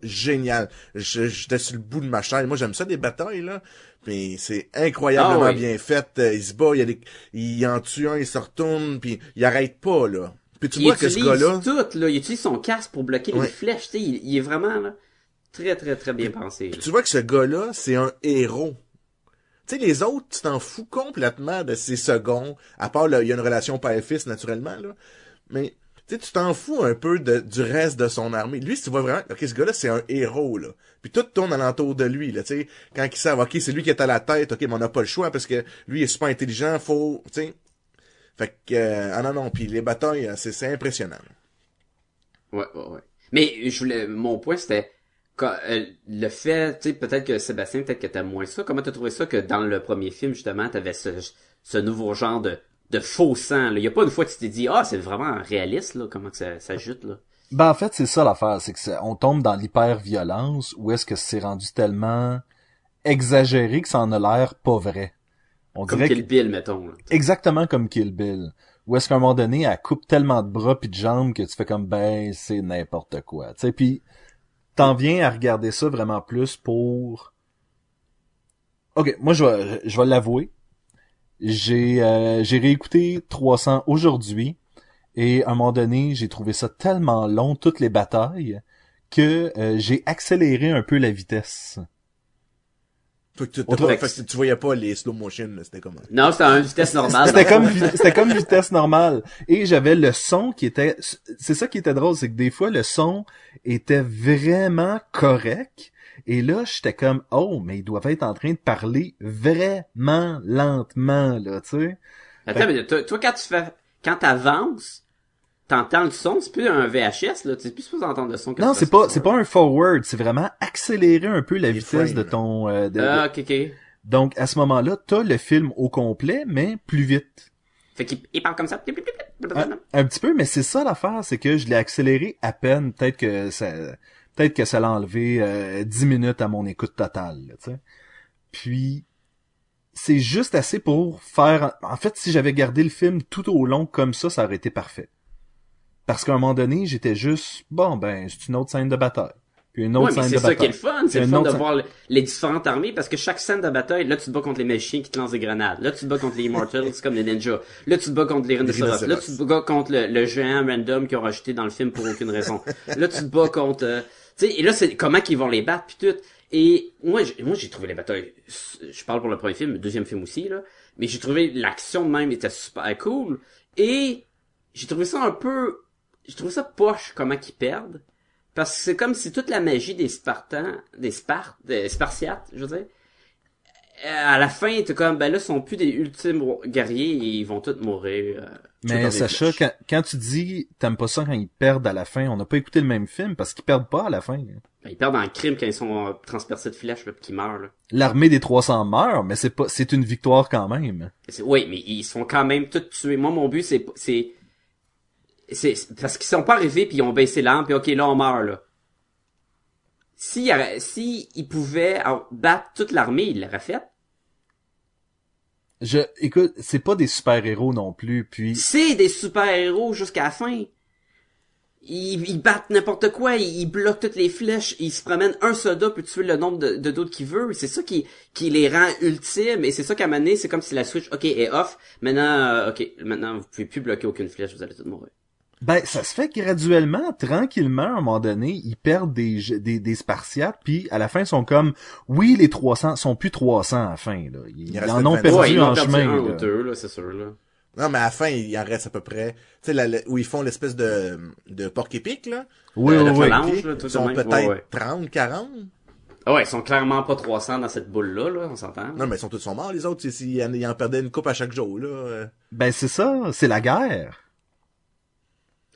génial. Je- J'étais sur le bout de ma chaise. Moi, j'aime ça, des batailles, là. Mais c'est incroyablement Ah oui. bien fait. Euh, Il se bat, il, y a des... il en tue un, il se retourne, puis il arrête pas, là. Puis tu il vois que ce utilise gars-là... tout, là. Il utilise son casque pour bloquer Ouais. les flèches, tu sais. Il, il est vraiment, là, très, très, très bien pensé. Tu vois que ce gars-là, c'est un héros. Tu sais, les autres, tu t'en fous complètement de ces secondes, à part, là, il y a une relation père-fils, naturellement, là. Mais, tu sais, tu t'en fous un peu de, du reste de son armée. Lui, si tu vois vraiment, ok, ce gars-là, c'est un héros, là. Puis tout tourne alentour de lui, là, tu sais. Quand ils savent, ok, c'est lui qui est à la tête, ok, mais on n'a pas le choix parce que lui il est super intelligent, faut, tu sais. Fait que, euh, ah non, non, puis les batailles, euh, c'est, c'est impressionnant. Ouais, ouais, ouais. Mais je voulais, mon point c'était quand, euh, le fait, tu sais, peut-être que Sébastien, peut-être que t'aimes moins ça. Comment t'as trouvé ça que dans le premier film justement, t'avais ce, ce nouveau genre de de faux sang. Là? Il y a pas une fois que tu t'es dit ah c'est vraiment réaliste là, comment que ça, ça jute là? Ben en fait, c'est ça l'affaire, c'est que ça- on tombe dans l'hyper-violence ou est-ce que c'est rendu tellement exagéré que ça en a l'air pas vrai. On Comme Kill que- Bill mettons. Là. exactement comme Kill Bill. Ou est-ce qu'à un moment donné, elle coupe tellement de bras puis de jambes que tu fais comme ben c'est n'importe quoi. Tu sais, puis t'en viens à regarder ça vraiment plus pour. Ok, moi je vais je vais l'avouer. J'ai euh, j'ai réécouté 300 aujourd'hui et à un moment donné j'ai trouvé ça tellement long toutes les batailles que euh, j'ai accéléré un peu la vitesse. Toi, tu, t'as Autre- pas- fait que tu voyais pas les slow motion, là, c'était comment? Non, c'était à une vitesse normale. C'était comme c'était comme vitesse normale et j'avais le son qui était c'est ça qui était drôle c'est que des fois le son était vraiment correct et là j'étais comme oh mais ils doivent être en train de parler vraiment lentement là tu sais Attends, mais toi, toi, quand tu fais quand t'avances, t'entends le son, c'est plus un VHS là, sais plus supposé entendre le son. quand non c'est pas c'est pas un forward c'est vraiment accélérer un peu la Les vitesse de ton euh, de- Ah, ok, ok. donc à ce moment-là t'as le film au complet mais plus vite Fait qu'il il parle comme ça. Un, un petit peu, mais c'est ça l'affaire, c'est que je l'ai accéléré à peine. Peut-être que ça, peut-être que ça l'a enlevé euh, 10 minutes à mon écoute totale, là, tu sais. Puis, c'est juste assez pour faire... En fait, si j'avais gardé le film tout au long comme ça, ça aurait été parfait. Parce qu'à un moment donné, j'étais juste, bon, ben, c'est une autre scène de bataille. Puis une autre Ouais, mais scène c'est de ça qui est bataille. le fun, c'est le fun de autre scène- voir le- les différentes armées parce que chaque scène de bataille, là tu te bats contre les magiciens qui te lancent des grenades, là tu te bats contre les Immortals comme les ninjas, là tu te bats contre les rhinocéros, là tu te bats contre le, le géant random qu'ils ont rajouté dans le film pour aucune raison, là tu te bats contre, euh, tu sais, et là c'est comment qu'ils vont les battre puis tout. Et moi, j'ai- moi j'ai trouvé les batailles, je parle pour le premier film, le deuxième film aussi là, mais j'ai trouvé l'action de même était super cool et j'ai trouvé ça un peu, j'ai trouvé ça poche comment qu'ils perdent. Parce que c'est comme si toute la magie des Spartans, des Spartes, des Spartiates, je veux dire, à la fin, t'es comme, ben là, ils sont plus des ultimes guerriers et ils vont tous mourir. euh, Mais Sacha, quand, quand tu dis t'aimes pas ça quand ils perdent à la fin, on n'a pas écouté le même film parce qu'ils perdent pas à la fin. Ben, ils perdent en crime quand ils sont euh, transpercés de flèches, pis qu'ils meurent, là. L'armée des 300 meurt, mais c'est pas, c'est une victoire quand même. Oui, mais ils sont quand même tous tués. Moi, mon but, c'est, c'est, c'est parce qu'ils sont pas arrivés puis ils ont baissé l'arme puis ok là on meurt là. Si si ils pouvaient battre toute l'armée, ils l'auraient fait. Je écoute, c'est pas des super-héros non plus, puis C'est des super-héros jusqu'à la fin. Ils, battent n'importe quoi, ils, bloquent toutes les flèches, ils se promènent un soldat peut tuer le nombre de, de d'autres qu'il veut. C'est ça qui, qui les rend ultimes et c'est ça qu'à un c'est comme si la switch, ok, est off. Maintenant, euh, ok, maintenant vous pouvez plus bloquer aucune flèche, vous allez tous mourir. Ben, ça se fait graduellement, tranquillement, à un moment donné, ils perdent des, des, des Spartiates, puis à la fin, ils sont comme, oui, les 300 sont plus 300 à la fin, là. Ils, en ont perdu en chemin. là. c'est sûr, là. Non, mais à la fin, il en reste à peu près, tu sais, où ils font l'espèce de, de porc épic, là. Oui, oui, oui. Ils sont peut-être 30, 40. Ah ouais, ils sont clairement pas 300 dans cette boule-là, là, on s'entend. Non, mais ils sont tous sont morts, les autres, s'ils en, en perdaient une coupe à chaque jour, là. Ben, c'est ça, c'est la guerre.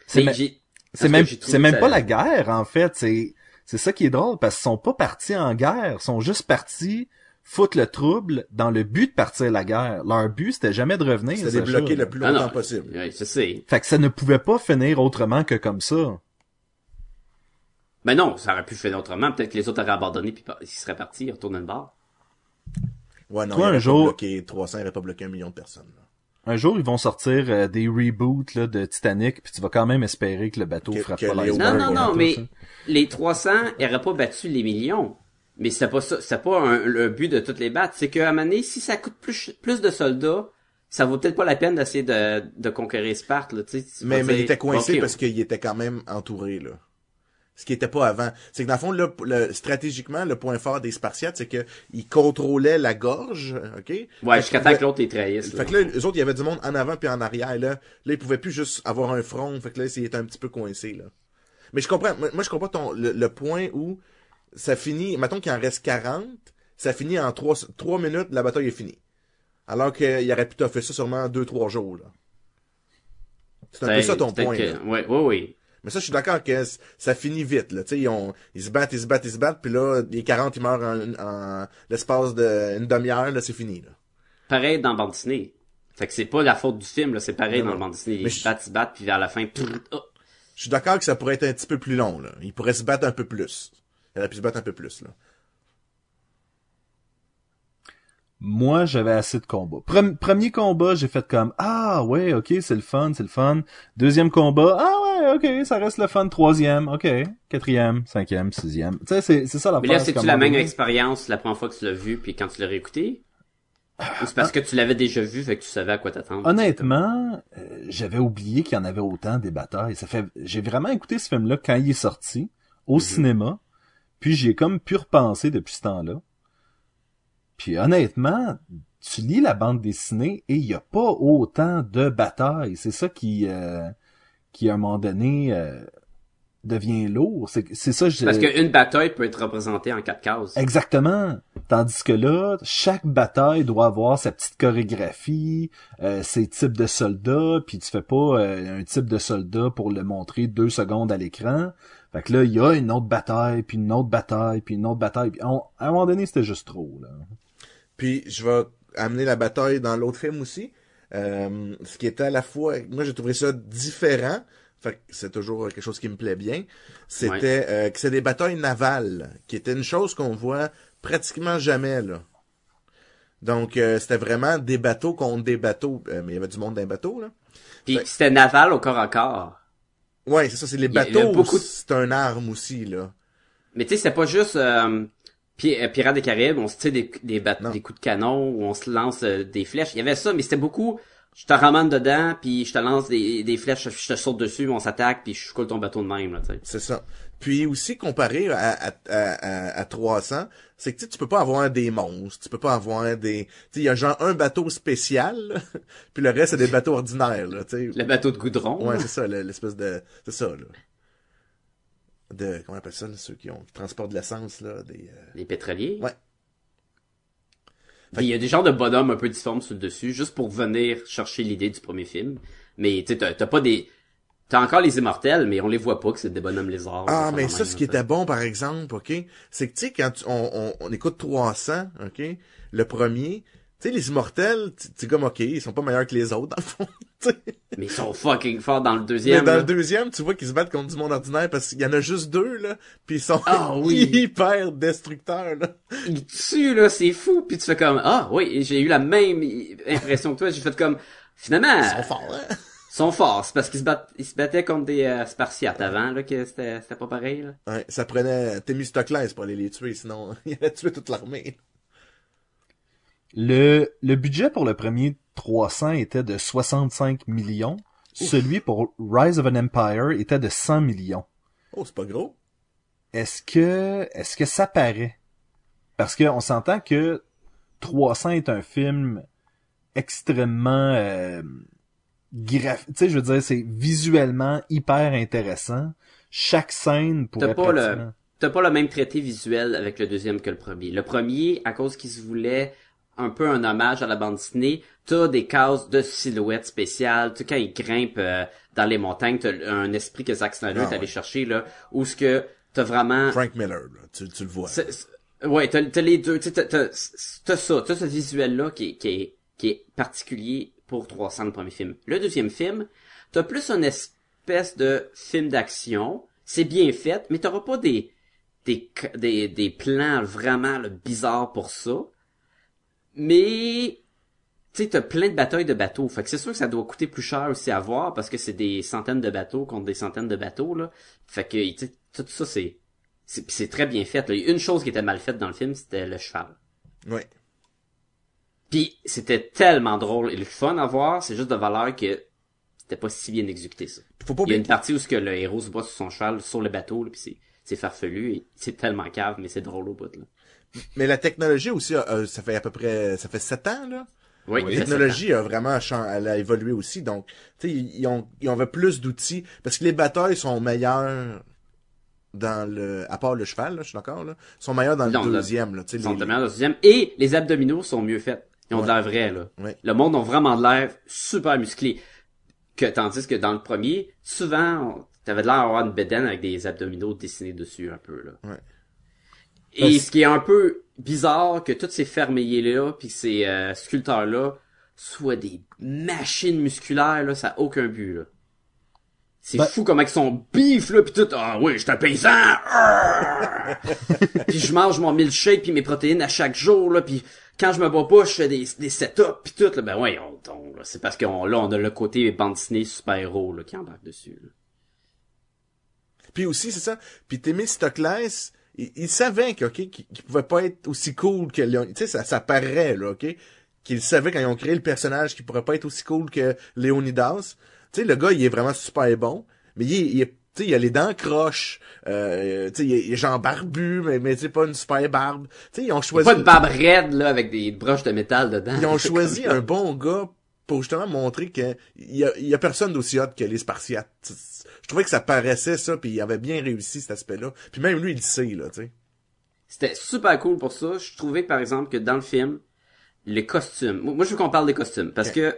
C'est c'est même c'est même pas la guerre en fait, c'est c'est ça qui est drôle parce qu'ils sont pas partis en guerre, ils sont juste partis foutre le trouble dans le but de partir la guerre. Leur but c'était jamais de revenir, c'était de bloquer le plus ah longtemps possible. Oui, je sais. Fait que ça ne pouvait pas finir autrement que comme ça. Ben non, ça aurait pu finir autrement, peut-être que les autres auraient abandonné puis ils seraient partis, ils retournaient le bar. Ouais, non, Toi, un jour... bloqué 300, il aurait pas bloqué un million de personnes. Là. Un jour, ils vont sortir euh, des reboots là, de Titanic, puis tu vas quand même espérer que le bateau que, frappe pas Non, non, non, mais les 300 n'auraient pas battu les millions. Mais c'est pas ça, c'est pas un, le but de toutes les battre. C'est qu'à un moment donné, si ça coûte plus, plus de soldats, ça vaut peut-être pas la peine d'essayer de, de conquérir Sparte, là, tu sais. Mais, mais il était coincé parce qu'il était quand même entouré, là ce qui était pas avant. C'est que dans le fond, le, stratégiquement, le point fort des Spartiates, c'est que ils contrôlaient la gorge, ok? Ouais, jusqu'à temps que l'autre les trahisse. Fait que là, les autres, il y avait du monde en avant puis en arrière. Là, là, ils pouvaient plus juste avoir un front. Fait que là, ils étaient un petit peu coincés là. Mais je comprends. Moi, je comprends ton le, point où ça finit. Mettons qu'il en reste 40, ça finit en 3, 3 minutes, la bataille est finie. Alors qu'il aurait pu fait ça sûrement 2-3 jours là. C'est un peu ça ton point. Que... Ouais, ouais, ouais. Mais ça, je suis d'accord que ça finit vite, là. Ils, ils se battent, ils se battent, ils se battent, puis là, les 40, ils meurent en, l'espace d'une demi-heure, là, c'est fini, là. Pareil dans bande dessinée. Fait que c'est pas la faute du film, là, c'est pareil dans le bande dessinée. Ils se battent, ils se battent, puis vers la fin, oh. Je suis d'accord que ça pourrait être un petit peu plus long, là. Ils pourraient se battre un peu plus. Il aurait pu se battre un peu plus, là. Moi j'avais assez de combats. premier combat, j'ai fait comme ah ouais, ok, c'est le fun, c'est le fun. Deuxième combat, ah ouais, ok, ça reste le fun. Troisième, ok, quatrième, cinquième, sixième. Tu sais, c'est c'est ça la. Mais là, c'est tu la même expérience la première fois que tu l'as vu, puis quand tu l'as réécouté? Ou c'est parce que tu l'avais déjà vu, fait que tu savais à quoi t'attendre. Honnêtement, euh, j'avais oublié qu'il y en avait autant des batailles. Ça fait, j'ai vraiment écouté ce film-là quand il est sorti au mhm. cinéma, puis j'ai comme pu repenser depuis ce temps-là. Puis honnêtement, tu lis la bande dessinée et il n'y a pas autant de batailles. C'est ça qui, euh, qui à un moment donné euh, devient lourd. C'est, c'est ça. Parce qu'une bataille peut être représentée en quatre cases. Exactement. Tandis que là, chaque bataille doit avoir sa petite chorégraphie, euh, ses types de soldats, puis tu fais pas euh, un type de soldat pour le montrer deux secondes à l'écran. Fait que là, il y a une autre bataille, puis une autre bataille, puis une autre bataille. Puis à un moment donné, c'était juste trop. Là. Puis je vais amener la bataille dans l'autre film aussi. Euh, ce qui était à la fois, moi j'ai trouvé ça différent. Fait c'est toujours quelque chose qui me plaît bien. C'était euh, que c'est des batailles navales, qui était une chose qu'on voit pratiquement jamais là. Donc euh, c'était vraiment des bateaux contre des bateaux, mais il y avait du monde dans les bateaux là. Puis c'était naval au corps à corps. Ouais, c'est ça, c'est les bateaux. C'est un arme aussi là. Mais tu sais, c'est pas juste puis euh, Pirates des Caraïbes, on se tire des, des, des coups de canon, ou on se lance euh, des flèches. Il y avait ça, mais c'était beaucoup. Je te ramène dedans, puis je te lance des, des flèches, je te saute dessus, on s'attaque, puis je coule ton bateau de même. là. C'est ça. Puis aussi comparé à, à, à, à 300, c'est que tu peux pas avoir des monstres, tu peux pas avoir des... Tu il y a genre un bateau spécial, puis le reste c'est des bateaux ordinaires. Là, sais. Le bateau de goudron. Ouais, c'est ça, l'espèce de... C'est ça, là de comment on appelle ça, ceux qui, ont, qui transportent de l'essence là, des euh, les pétroliers? Ouais. Il y a des genres de bonhommes un peu difformes sur le dessus, juste pour venir chercher l'idée du premier film. Mais tu t'as, t'as pas des T'as encore les immortels, mais on les voit pas que c'est des bonhommes lézards. Ah, mais ça, ce qui était bon, par exemple, ok, c'est que tu sais, quand on, on, on, écoute 300, ok, le premier, Tu sais, les immortels, tu comme, ok, ils sont pas meilleurs que les autres, dans le fond. Mais ils sont fucking forts dans le Mais deuxième. dans là. le deuxième, tu vois qu'ils se battent contre du monde ordinaire parce qu'il y en a juste deux, là. Puis ils sont Ah oui. hyper destructeurs, là. Ils tuent, là, c'est fou. Puis tu fais comme, ah oui, j'ai eu la même impression que toi. J'ai fait comme, finalement, Ils sont forts, hein. ils sont forts. C'est parce qu'ils se battent, ils se battaient contre des euh, Spartiates avant, là, que c'était, c'était pas pareil, là. Ouais, ça prenait Thémistoclès pour aller les tuer, sinon il allait tuer toute l'armée. Le, le budget pour le premier 300 était de 65 millions. Celui pour Rise of an Empire était de 100 millions. Oh, c'est pas gros. Est-ce que, est-ce que ça paraît? Parce que on s'entend que 300 est un film extrêmement, euh, graph- tu sais, je veux dire, c'est visuellement hyper intéressant. Chaque scène pourrait T'as pas le- pratiquement- T'as pas le même traité visuel avec le deuxième que le premier. Le premier, à cause qu'il se voulait un peu un hommage à la bande dessinée, t'as des cases de silhouettes spéciales. Tu quand il grimpe euh, dans les montagnes, t'as un esprit que Zack Snyder Ah, est allé ouais. chercher, là, où ce que t'as vraiment... Frank Miller, là, tu, tu le vois. C'est- Ouais, t'as, t'as les deux, t'as, t'as, t'as ça, t'as ce visuel-là qui est, qui est, qui est particulier pour 300 le premier film. Le deuxième film, t'as plus une espèce de film d'action, c'est bien fait, mais t'auras pas des, des, des, des plans vraiment là, bizarres pour ça. Mais, tu sais, t'as plein de batailles de bateaux. Fait que c'est sûr que ça doit coûter plus cher aussi à voir parce que c'est des centaines de bateaux contre des centaines de bateaux, là. Fait que, tout ça, c'est, c'est, pis c'est très bien fait. Là. Une chose qui était mal faite dans le film, c'était le cheval. Ouais. Puis c'était tellement drôle et le fun à voir, c'est juste de valeur que c'était pas si bien exécuté ça. Faut pas Il y a une partie où ce que le héros se bat sur son cheval sur le bateau, là, puis c'est c'est farfelu et c'est tellement cave, mais c'est drôle au bout là. Mais la technologie aussi, euh, ça fait à peu près, ça fait sept ans, là. Oui. La technologie a vraiment elle a évolué aussi, donc, tu sais, ils ont, ils ont plus d'outils, parce que les batailles sont meilleures dans le, à part le cheval, là, je suis d'accord, là, sont meilleures dans le Non, deuxième, là, tu sais, Ils sont les- meilleurs dans le deuxième. Et les abdominaux sont mieux faits. Ils ont de l'air vrai, là. Ouais. Le monde ont vraiment de l'air super musclé. Que, tandis que dans le premier, souvent, on- t'avais de l'air d'avoir une bedaine avec des abdominaux dessinés dessus, un peu, là. Ouais. Et Parce- ce qui est un peu bizarre, que tous ces fermiers-là, puis ces euh, sculpteurs-là, soient des machines musculaires, là, ça a aucun but, là. C'est Ben- fou comment ils sont bifs, là, pis tout, ah oui, je suis un paysan! Puis je mange mon milkshake puis mes protéines à chaque jour, là, puis quand je me bats pas, je fais des, des setups pis tout, là, ben ouais, on, là, c'est parce qu'on, là, on a le côté bande dessinée super-héros, là, qui embarque dessus, là. Puis aussi, c'est ça. Puis Thémistoclès, il, il savait que, ok, qu'il qu'il pouvait pas être aussi cool que Léon. Tu sais, ça, ça paraît, là, ok? Qu'il savait quand ils ont créé le personnage qu'il pourrait pas être aussi cool que Léonidas. Tu sais, le gars, il est vraiment super bon, mais il est, il est- tu sais, il a les dents croches, euh, tu sais, il est, il est genre barbu, mais, mais tu pas une super barbe. Tu sais, ils ont choisi... Pas de barbe raide, là, avec des broches de métal dedans. Ils ont choisi un bon gars pour justement montrer que y a, y a personne d'aussi hot que les Spartiates. Je trouvais que ça paraissait ça, puis il avait bien réussi cet aspect-là. Puis même lui, il le sait, là, tu sais. C'était super cool pour ça. Je trouvais, par exemple, que dans le film, les costumes. Moi, je veux qu'on parle des costumes. Parce que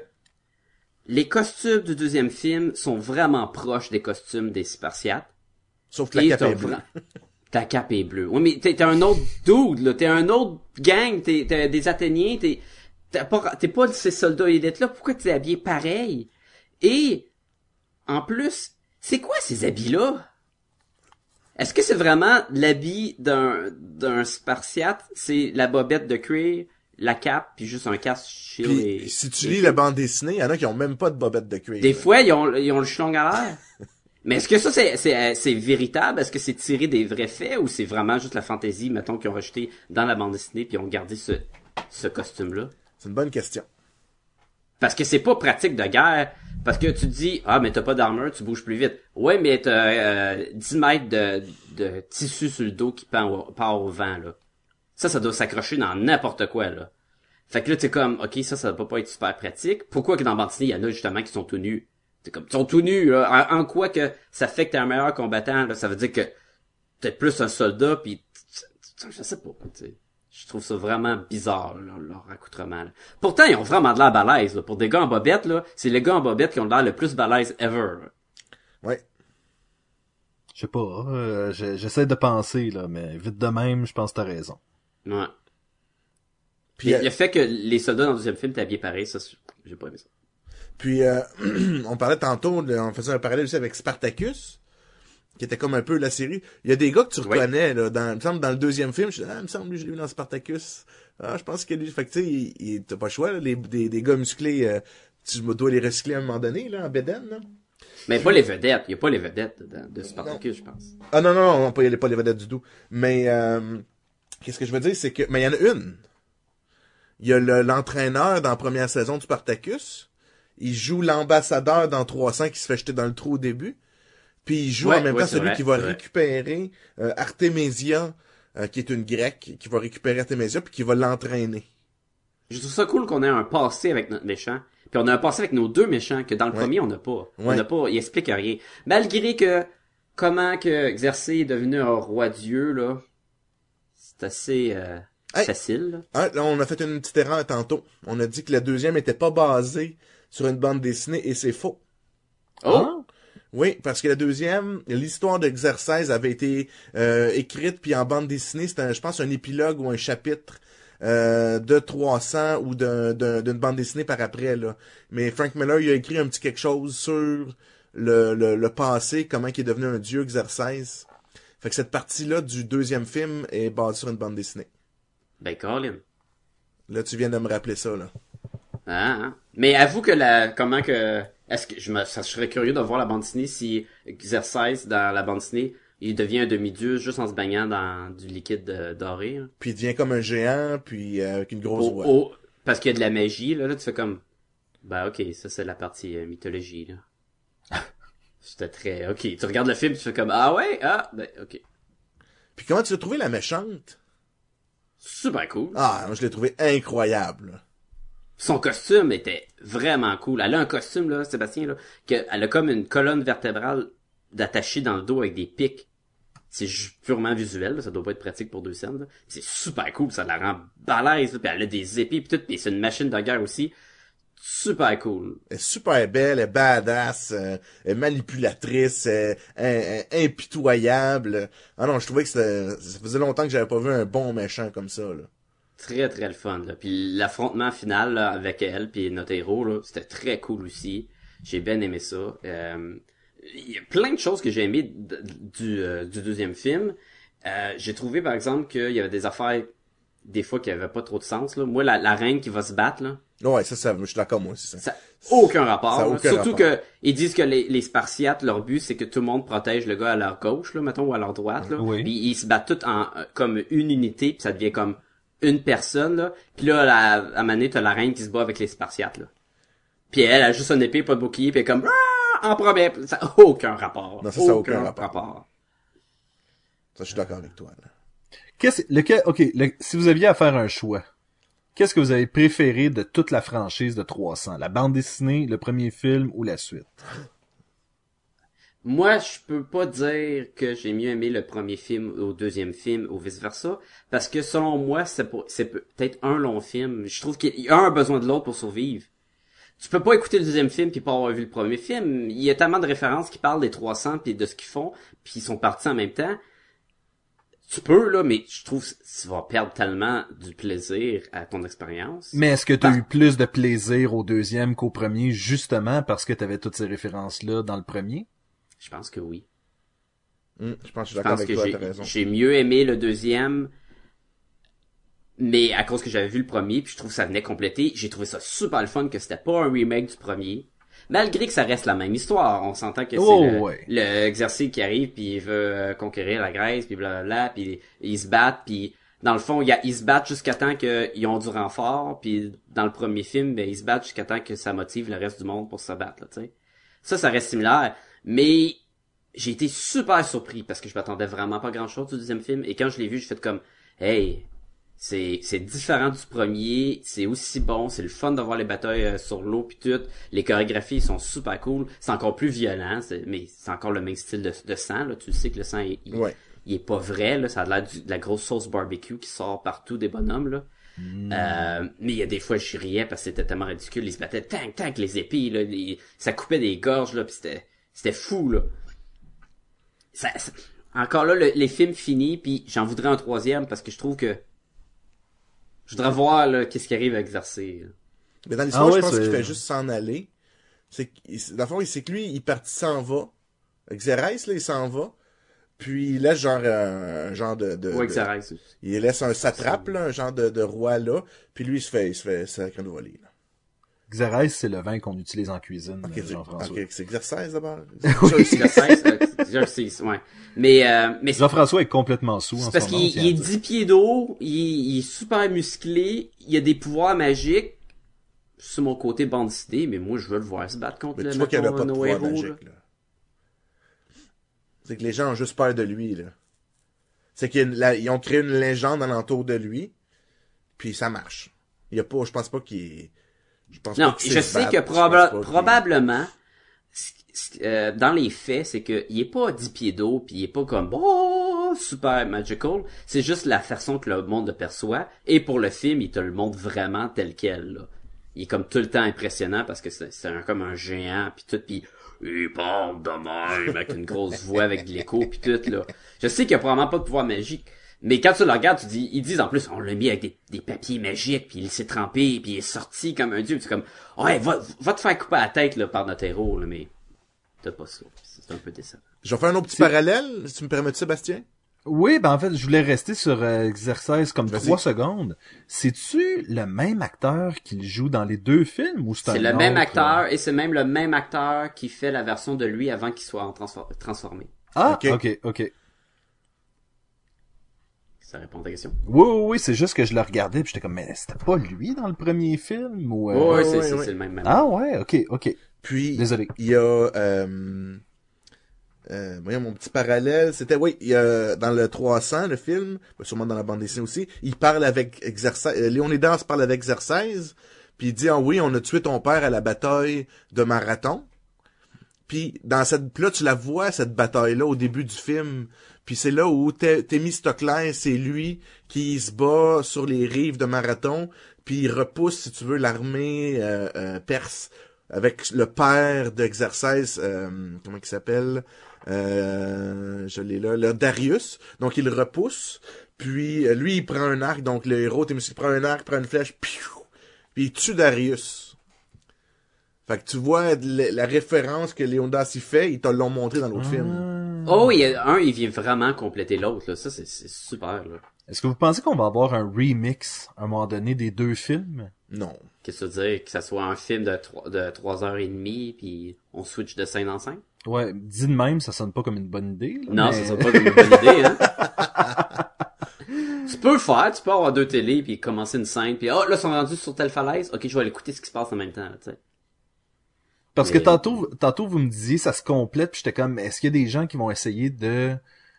les costumes du deuxième film sont vraiment proches des costumes des Spartiates. Sauf que la cape est bleue. vra- Ta cape est bleue. Oui, mais t'es un autre dude, là. T'es un autre gang. T'es t'es des Athéniens. T'es t'es pas, t'es pas de ces soldats élites là. Pourquoi t'es habillé pareil? Et, en plus, c'est quoi ces habits-là? Est-ce que c'est vraiment l'habit d'un, d'un Spartiate? C'est la bobette de cuir, la cape, puis juste un casque, Puis, et... si tu lis la bande dessinée, il y en a qui ont même pas de bobette de cuir. Des là. fois, ils ont, ils ont le chelong à l'air. Mais est-ce que ça, c'est, c'est, euh, c'est véritable? Est-ce que c'est tiré des vrais faits ou c'est vraiment juste la fantaisie, mettons, qu'ils ont rejeté dans la bande dessinée puis ils ont gardé ce, ce costume-là? C'est une bonne question. Parce que c'est pas pratique de guerre. Parce que tu dis, ah, mais t'as pas d'armure, tu bouges plus vite. Ouais, mais t'as euh, 10 mètres de, de tissu sur le dos qui part au vent, là. Ça, ça doit s'accrocher dans n'importe quoi, là. Fait que là, t'es comme, ok, ça, ça va pas être super pratique. Pourquoi que dans dessinée, il y en a justement qui sont tout nus? T'es comme, ils sont tout nus, là. En, quoi que ça fait que t'es un meilleur combattant, là? Ça veut dire que t'es plus un soldat, puis je sais pas. Je trouve ça vraiment bizarre, leur, leur accoutrement. là. Pourtant, ils ont vraiment de l'air balèze. là. Pour des gars en bobette, là, c'est les gars en bobette qui ont de l'air le plus balèze ever. là. Ouais. Je sais pas, euh, je- j'essaie de penser, là, mais vite de même, je pense que t'as raison. Ouais. Puis, euh, le fait que les soldats dans le deuxième film étaient habillés pareil, ça, j'ai pas aimé ça. Puis euh, on parlait tantôt, de- on faisait un parallèle aussi avec Spartacus, qui était comme un peu la série. Il y a des gars que tu reconnais, là, dans, il me semble, dans le deuxième film, je dis, ah, il me semble, lui, je l'ai vu dans Spartacus. Ah, je pense que lui, fait que tu sais, il, il- t'as pas le choix, là, les, des, des gars musclés, euh, tu dois les recycler à un moment donné, là, en bédaine, là. Mais pas les vedettes. Il y a pas les vedettes de, de Spartacus, je pense. Ah non, non, non, pas, il y a pas les vedettes du tout. Mais, euh, qu'est-ce que je veux dire, c'est que, mais il y en a une. Il y a le- l'entraîneur dans la première saison du Spartacus. Il joue l'ambassadeur dans 300 qui se fait jeter dans le trou au début. Puis il joue Ouais, en même ouais, temps celui vrai, qui va récupérer euh, Artémésia, euh, qui est une grecque, qui va récupérer Artémésia puis qui va l'entraîner. Je trouve ça cool qu'on ait un passé avec notre méchant. Puis on a un passé avec nos deux méchants que dans le Ouais. premier on n'a pas. On n'a pas, il explique rien. Malgré que comment que est devenu un roi dieu là, c'est assez euh, Hey. facile. là. Ah, là, on a fait une petite erreur tantôt. On a dit que le deuxième était pas basé sur une bande dessinée et c'est faux. Oh, Oui, parce que la deuxième, l'histoire de Xerxes avait été euh, écrite puis en bande dessinée, c'était je pense un épilogue ou un chapitre euh, de 300 ou d'un- d'un- d'une bande dessinée par après là. Mais Frank Miller il a écrit un petit quelque chose sur le, le, le passé, comment il est devenu un dieu Xerxes. Fait que cette partie-là du deuxième film est basée sur une bande dessinée. ben Colin. Là, tu viens de me rappeler ça là. Ah, hein. Mais avoue que la comment que est-ce que je me ça, je serais curieux de voir la bande dessinée si Xerxes dans la bande dessinée il devient un demi-dieu juste en se baignant dans du liquide euh, doré. hein? Puis il devient comme un géant, puis euh, avec une grosse voix. au- parce qu'il y a de la magie, là, là, tu fais comme, bah, ok, ça, c'est la partie euh, mythologie, là. C'était très, ok, tu regardes le film, tu fais comme, ah ouais, ah, ben, ok. Puis comment tu as trouvé la méchante? Super cool. Ah, moi, je l'ai trouvé incroyable. Son costume était vraiment cool. Elle a un costume, là, Sébastien, là, que, elle a comme une colonne vertébrale d'attaché dans le dos avec des pics. C'est purement visuel, ça doit pas être pratique pour deux scènes. C'est super cool, ça la rend balèze, là, puis elle a des épées pis tout, pis c'est une machine de guerre aussi. Super cool. Elle est super belle, elle est badass, euh, elle est manipulatrice, in- impitoyable. Ah non, je trouvais que ça faisait longtemps que j'avais pas vu un bon méchant comme ça, là. Très très le fun là. Puis l'affrontement final là, avec elle puis notre héros là, c'était très cool aussi. J'ai bien aimé ça. Euh, Il y a plein de choses que j'ai aimé du, euh, du deuxième film. Euh, j'ai trouvé par exemple qu'il y avait des affaires des fois qui avaient pas trop de sens là. Moi la, la reine qui va se battre là, Ouais, ça, ça, je suis d'accord, moi aussi, ça. aucun rapport. Ça aucun Surtout rapport. que ils disent que les, les Spartiates leur but c'est que tout le monde protège le gars à leur gauche là, mettons ou à leur droite là. Oui. Puis ils se battent tous en comme une unité, puis ça devient comme une personne là. Puis là la, à Mané t'as la reine qui se bat avec les Spartiates là. Puis elle a juste une épée, pas de bouclier, puis elle est comme Ah! en premier, ça a aucun rapport. Non, ça, ça aucun rapport. Ça, je suis d'accord avec toi, là. Qu'est-ce, lequel, ok, le- si vous aviez à faire un choix, qu'est-ce que vous avez préféré de toute la franchise de 300? La bande dessinée, le premier film ou la suite? Moi, je peux pas dire que j'ai mieux aimé le premier film au deuxième film ou vice versa, parce que selon moi, c'est peut-être un long film. Je trouve qu'il y a un besoin de l'autre pour survivre. Tu peux pas écouter le deuxième film puis pas avoir vu le premier film. Il y a tellement de références qui parlent des 300 puis de ce qu'ils font, puis ils sont partis en même temps. Tu peux là, mais je trouve que tu vas perdre tellement du plaisir à ton expérience. Mais est-ce que t'as Bah. eu plus de plaisir au deuxième qu'au premier, justement parce que t'avais toutes ces références-là dans le premier? Je pense que oui. Hum, je pense que je suis Je d'accord pense avec que toi, j'ai- mieux aimé le deuxième, mais à cause que j'avais vu le premier, puis je trouve que ça venait compléter, j'ai trouvé ça super le fun que c'était pas un remake du premier. Malgré que ça reste la même histoire, on s'entend que c'est Oh, le, ouais. le exercice qui arrive puis il veut euh, conquérir la Grèce puis blablabla puis ils se battent puis dans le fond ils se battent jusqu'à temps qu'ils ont du renfort puis dans le premier film ben ils se battent jusqu'à temps que ça motive le reste du monde pour se battre là, tu sais. Ça ça reste similaire mais j'ai été super surpris parce que je m'attendais vraiment pas grand chose du deuxième film. Et quand je l'ai vu j'ai fait comme hey c'est c'est différent du premier, c'est aussi bon, c'est le fun de voir les batailles euh, sur l'eau puis tout. Les chorégraphies sont super cool, c'est encore plus violent, mais c'est encore le même style de, de sang là, tu sais que le sang il, il- Ouais. il est pas vrai là, ça a l'air du- de la grosse sauce barbecue qui sort partout des bonhommes là. Euh, mais il y a des fois je riais parce que c'était tellement ridicule, ils se battaient tank tank les épées là, les- ça coupait des gorges là, puis c'était c'était fou là. Ça, ça- encore là le- les films finis puis j'en voudrais un troisième parce que je trouve que Je voudrais voir, là, qu'est-ce qui arrive avec Xerxes. là. Mais dans l'histoire, Ah ouais, je pense c'est- qu'il fait juste s'en aller. C'est que- dans le fond, c'est que lui, il partit s'en va. Xérès, là, il s'en va. Puis il laisse genre euh, un genre de, de, Ouais, de- il laisse un satrape là, un genre de, de roi là, puis lui il se fait il se fait sacré de voler. Xérès, c'est le vin qu'on utilise en cuisine, Ok, c'est- Jean-François. ok, c'est exercice d'abord. Xerxes, ouais. Mais, euh, mais c'est Jean-François est complètement sous en c'est ce parce qu'il est dire. 10 pieds d'eau, il, il est super musclé, il a des pouvoirs magiques. Sur mon côté bande dessinée, mais moi je veux le voir se battre contre Mais le tu vois qu'il n'y a mettons, pas de nos pouvoir héros, magique. là. Là. C'est que les gens ont juste peur de lui. là. C'est qu'ils ont créé une légende alentour de lui, puis ça marche. Il y a pas, je pense pas qu'il est- je pense Non, pas qu'il je sais que proba- pas qu'il- probablement, euh, dans les faits, c'est que il est pas 10 pieds d'eau, puis il est pas comme oh super magical. C'est juste la façon que le monde le perçoit. Et pour le film, il te le montre vraiment tel quel. Là. Il est comme tout le temps impressionnant parce que c'est c'est un, comme un géant, puis tout, puis il parle de même avec une grosse voix avec de l'écho, puis tout là. Je sais qu'il y a probablement pas de pouvoir magique. Mais quand tu le regardes, tu dis, ils disent en plus, on l'a mis avec des, des papiers magiques, puis il s'est trempé, puis il est sorti comme un dieu. C'est comme, ouais, va, va te faire couper la tête là, par notre héros, là, mais t'as pas ça. C'est un peu décevant. Je vais faire un autre petit parallèle, si tu me permets, Sébastien. Oui, ben en fait, je voulais rester sur euh, Exercice comme trois secondes. C'est-tu le même acteur qui le joue dans les deux films ou c'est un C'est le même acteur, euh? et c'est même le même acteur qui fait la version de lui avant qu'il soit en transfor- transformé. Ah, Ok. ok, ok. Ça répond à ta question. Oui, oui, oui, c'est juste que je le regardais puis j'étais comme, mais c'était pas lui dans le premier film ou... euh, c'est le même. même. Ah ouais, ok, ok. Puis Désolé. il y a euh, euh, voyons mon petit parallèle, c'était oui, il y a dans le 300 le film, ben, sûrement dans la bande dessinée aussi, il parle avec Exercice, euh, Léonidas parle avec Exercice, puis il dit ah oui, on a tué ton père à la bataille de Marathon. Puis dans cette là tu la vois cette bataille là au début du film. Puis c'est là où Thémistoclès, c'est lui qui se bat sur les rives de Marathon, puis il repousse, si tu veux, l'armée euh, euh, perse avec le père d'Exercice, euh, comment il s'appelle? Euh, Je l'ai là, le Darius. Donc il repousse, puis lui il prend un arc, donc le héros Thémistoclès prend un arc, prend une flèche, puis il tue Darius. Fait que tu vois la, référence que Léonidas y fait, ils te l'ont montré dans l'autre film. Oh, il y a un, il vient vraiment compléter l'autre, là. Ça, c'est c'est super, là. Est-ce que vous pensez qu'on va avoir un remix à un moment donné des deux films? Non. Qu'est-ce que tu veux dire? Que ça soit un film de trois, de trois heures et demie, puis on switch de scène en scène? Ouais, dit de même, ça sonne pas comme une bonne idée. là, Non, mais- ça serait pas comme une bonne idée, hein? tu peux le faire, tu peux avoir deux télés, puis commencer une scène, puis oh, là, ils sont rendus sur telle falaise, ok, je vais aller écouter ce qui se passe en même temps, là, tu sais. Parce que tantôt, tantôt vous me disiez ça se complète, puis j'étais comme, est-ce qu'il y a des gens qui vont essayer de,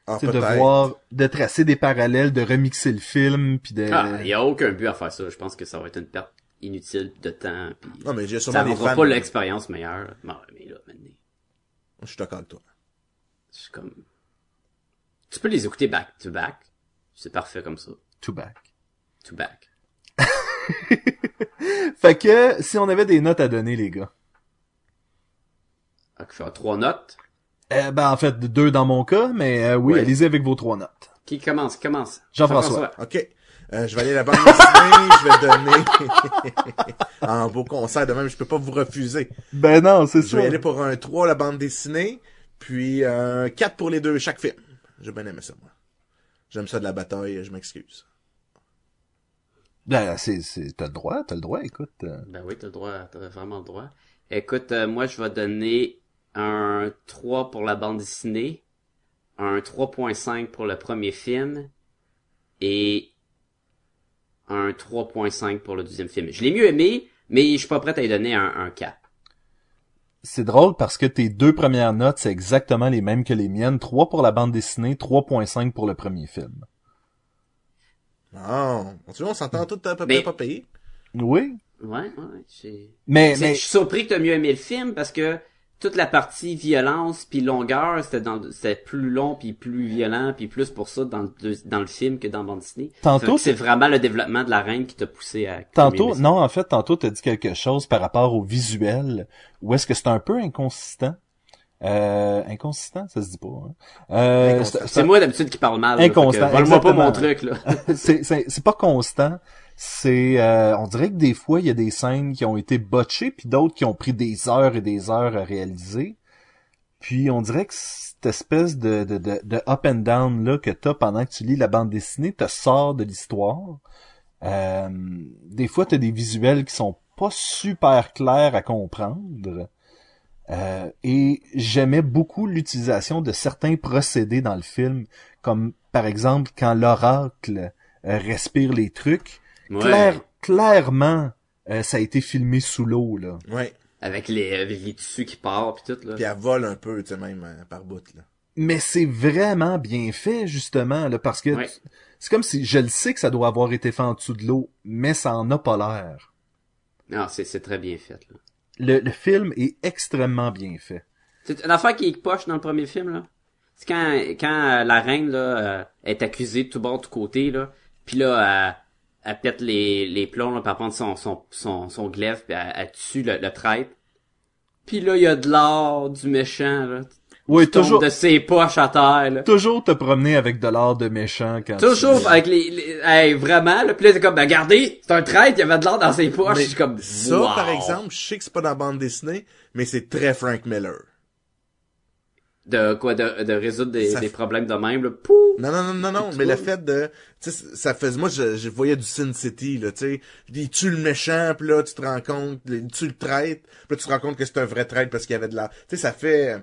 Ah, tu sais, de voir, de tracer des parallèles, de remixer le film, puis de. Ah, il y a aucun but à faire ça. Je pense que ça va être une perte inutile de temps, puis Non, mais j'ai ça sûrement des rendra fans. pas l'expérience meilleure. Mais là, maintenant, Je suis d'accord avec toi. c'est comme... Tu peux les écouter back to back. C'est parfait comme ça. Too back. To back. Fait que si on avait des notes à donner, les gars. Donc, faire trois notes? Euh, ben en fait deux dans mon cas, mais euh, oui, Ouais. allez-y avec vos trois notes. Qui commence? Qui commence? Jean-François. OK. Euh, je vais aller à la bande dessinée, je vais donner en beau concert de même, je peux pas vous refuser. Ben non, c'est Je vais aller pour un 3 la bande dessinée, puis un 4 pour les deux chaque film. J'ai bien aimé ça, moi. J'aime ça de la bataille, je m'excuse. Ben c'est, c'est, t'as le droit, t'as le droit. Écoute. euh. Ben oui, t'as le droit, t'as vraiment le droit. Écoute, euh, moi, je vais donner un 3 pour la bande dessinée, un 3.5 pour le premier film, et un 3.5 pour le deuxième film. Je l'ai mieux aimé, mais je suis pas prêt à y donner un, un 4. C'est drôle parce que tes deux premières notes, c'est exactement les mêmes que les miennes. 3 pour la bande dessinée, 3.5 pour le premier film. Non, tu vois, on s'entend tout à peu Mais- près pas payé. Oui. Ouais, ouais. Mais, mais Je suis surpris que t'as mieux aimé le film parce que toute la partie violence puis longueur, c'était dans c'était plus long puis plus violent puis plus pour ça dans le, deux- dans le film que dans bande dessinée. Tantôt, c'est vraiment le développement de la reine qui t'a poussé à tantôt, non, en fait, tantôt, t'as dit quelque chose par rapport au visuel, où est-ce que c'est un peu inconsistant? Euh, inconsistant, ça se dit pas. Hein. Euh, c'est- moi d'habitude qui parle mal. Inconstant, Vole-moi pas mon truc, là. c'est pas constant. C'est euh, on dirait que des fois il y a des scènes qui ont été botchées puis d'autres qui ont pris des heures et des heures à réaliser. Puis on dirait que cette espèce de de de, de up and down là que t'as pendant que tu lis la bande dessinée te sort de l'histoire. Euh, des fois t'as des visuels qui sont pas super clairs à comprendre. Euh, et j'aimais beaucoup l'utilisation de certains procédés dans le film, comme par exemple quand l'oracle euh, respire les trucs. Ouais. Claire- clairement, euh, ça a été filmé sous l'eau là. Ouais. Avec les, avec les tissus qui partent pis tout, là. Puis elle vole un peu, tu sais, même euh, par bout, là. Mais c'est vraiment bien fait justement là, parce que Ouais. c'est comme si je le sais que ça doit avoir été fait en dessous de l'eau, mais ça en a pas l'air. Non, c'est, c'est très bien fait, là. Le, le film est extrêmement bien fait. C'est une affaire qui est poche dans le premier film, là. C'est quand, quand euh, la reine, là, euh, est accusée de tout bord, de tout côté, là. Puis là, elle, elle pète les, les plombs, là, puis elle prend son, son, son, son glaive, puis elle, elle tue le, le traître. Puis là, il y a de l'or du méchant, là. Oui, toujours de ses poches à terre, là. toujours te promener avec de l'art de méchant quand Toujours tu... avec les, les hey, vraiment, là. Puis là, c'est comme, ben, regardez, c'est un traître, il y avait de l'or dans ses poches. Mais Je suis comme, Ça, wow. par exemple, je sais que c'est pas dans la bande dessinée, mais c'est très Frank Miller. De quoi, de, de résoudre des, Ça des problèmes de même, là. Pouh! Non, non, non, non, non, mais le fait de, tu sais, ça faisait, moi, je, je voyais du Sin City, là, tu sais, il tue le méchant, puis là, tu te rends compte, il tue le traître, puis là, tu te rends compte que c'est un vrai traître parce qu'il y avait de la, tu sais, ça fait,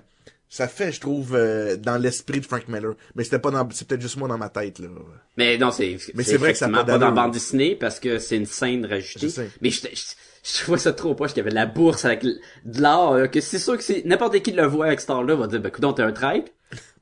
ça fait, je trouve, euh, dans l'esprit de Frank Miller, mais c'était pas dans, c'est peut-être juste moi dans ma tête, là. Mais non, c'est Mais c'est vrai que ça pas pas dans bande dessinée parce que c'est une scène rajoutée. Je sais. Mais je, je, je trouvais ça trop poche qu'il y avait de la bourse avec de l'or, là, que c'est sûr que c'est n'importe qui le voit avec cet or-là va dire ben coudonc, t'es un traître.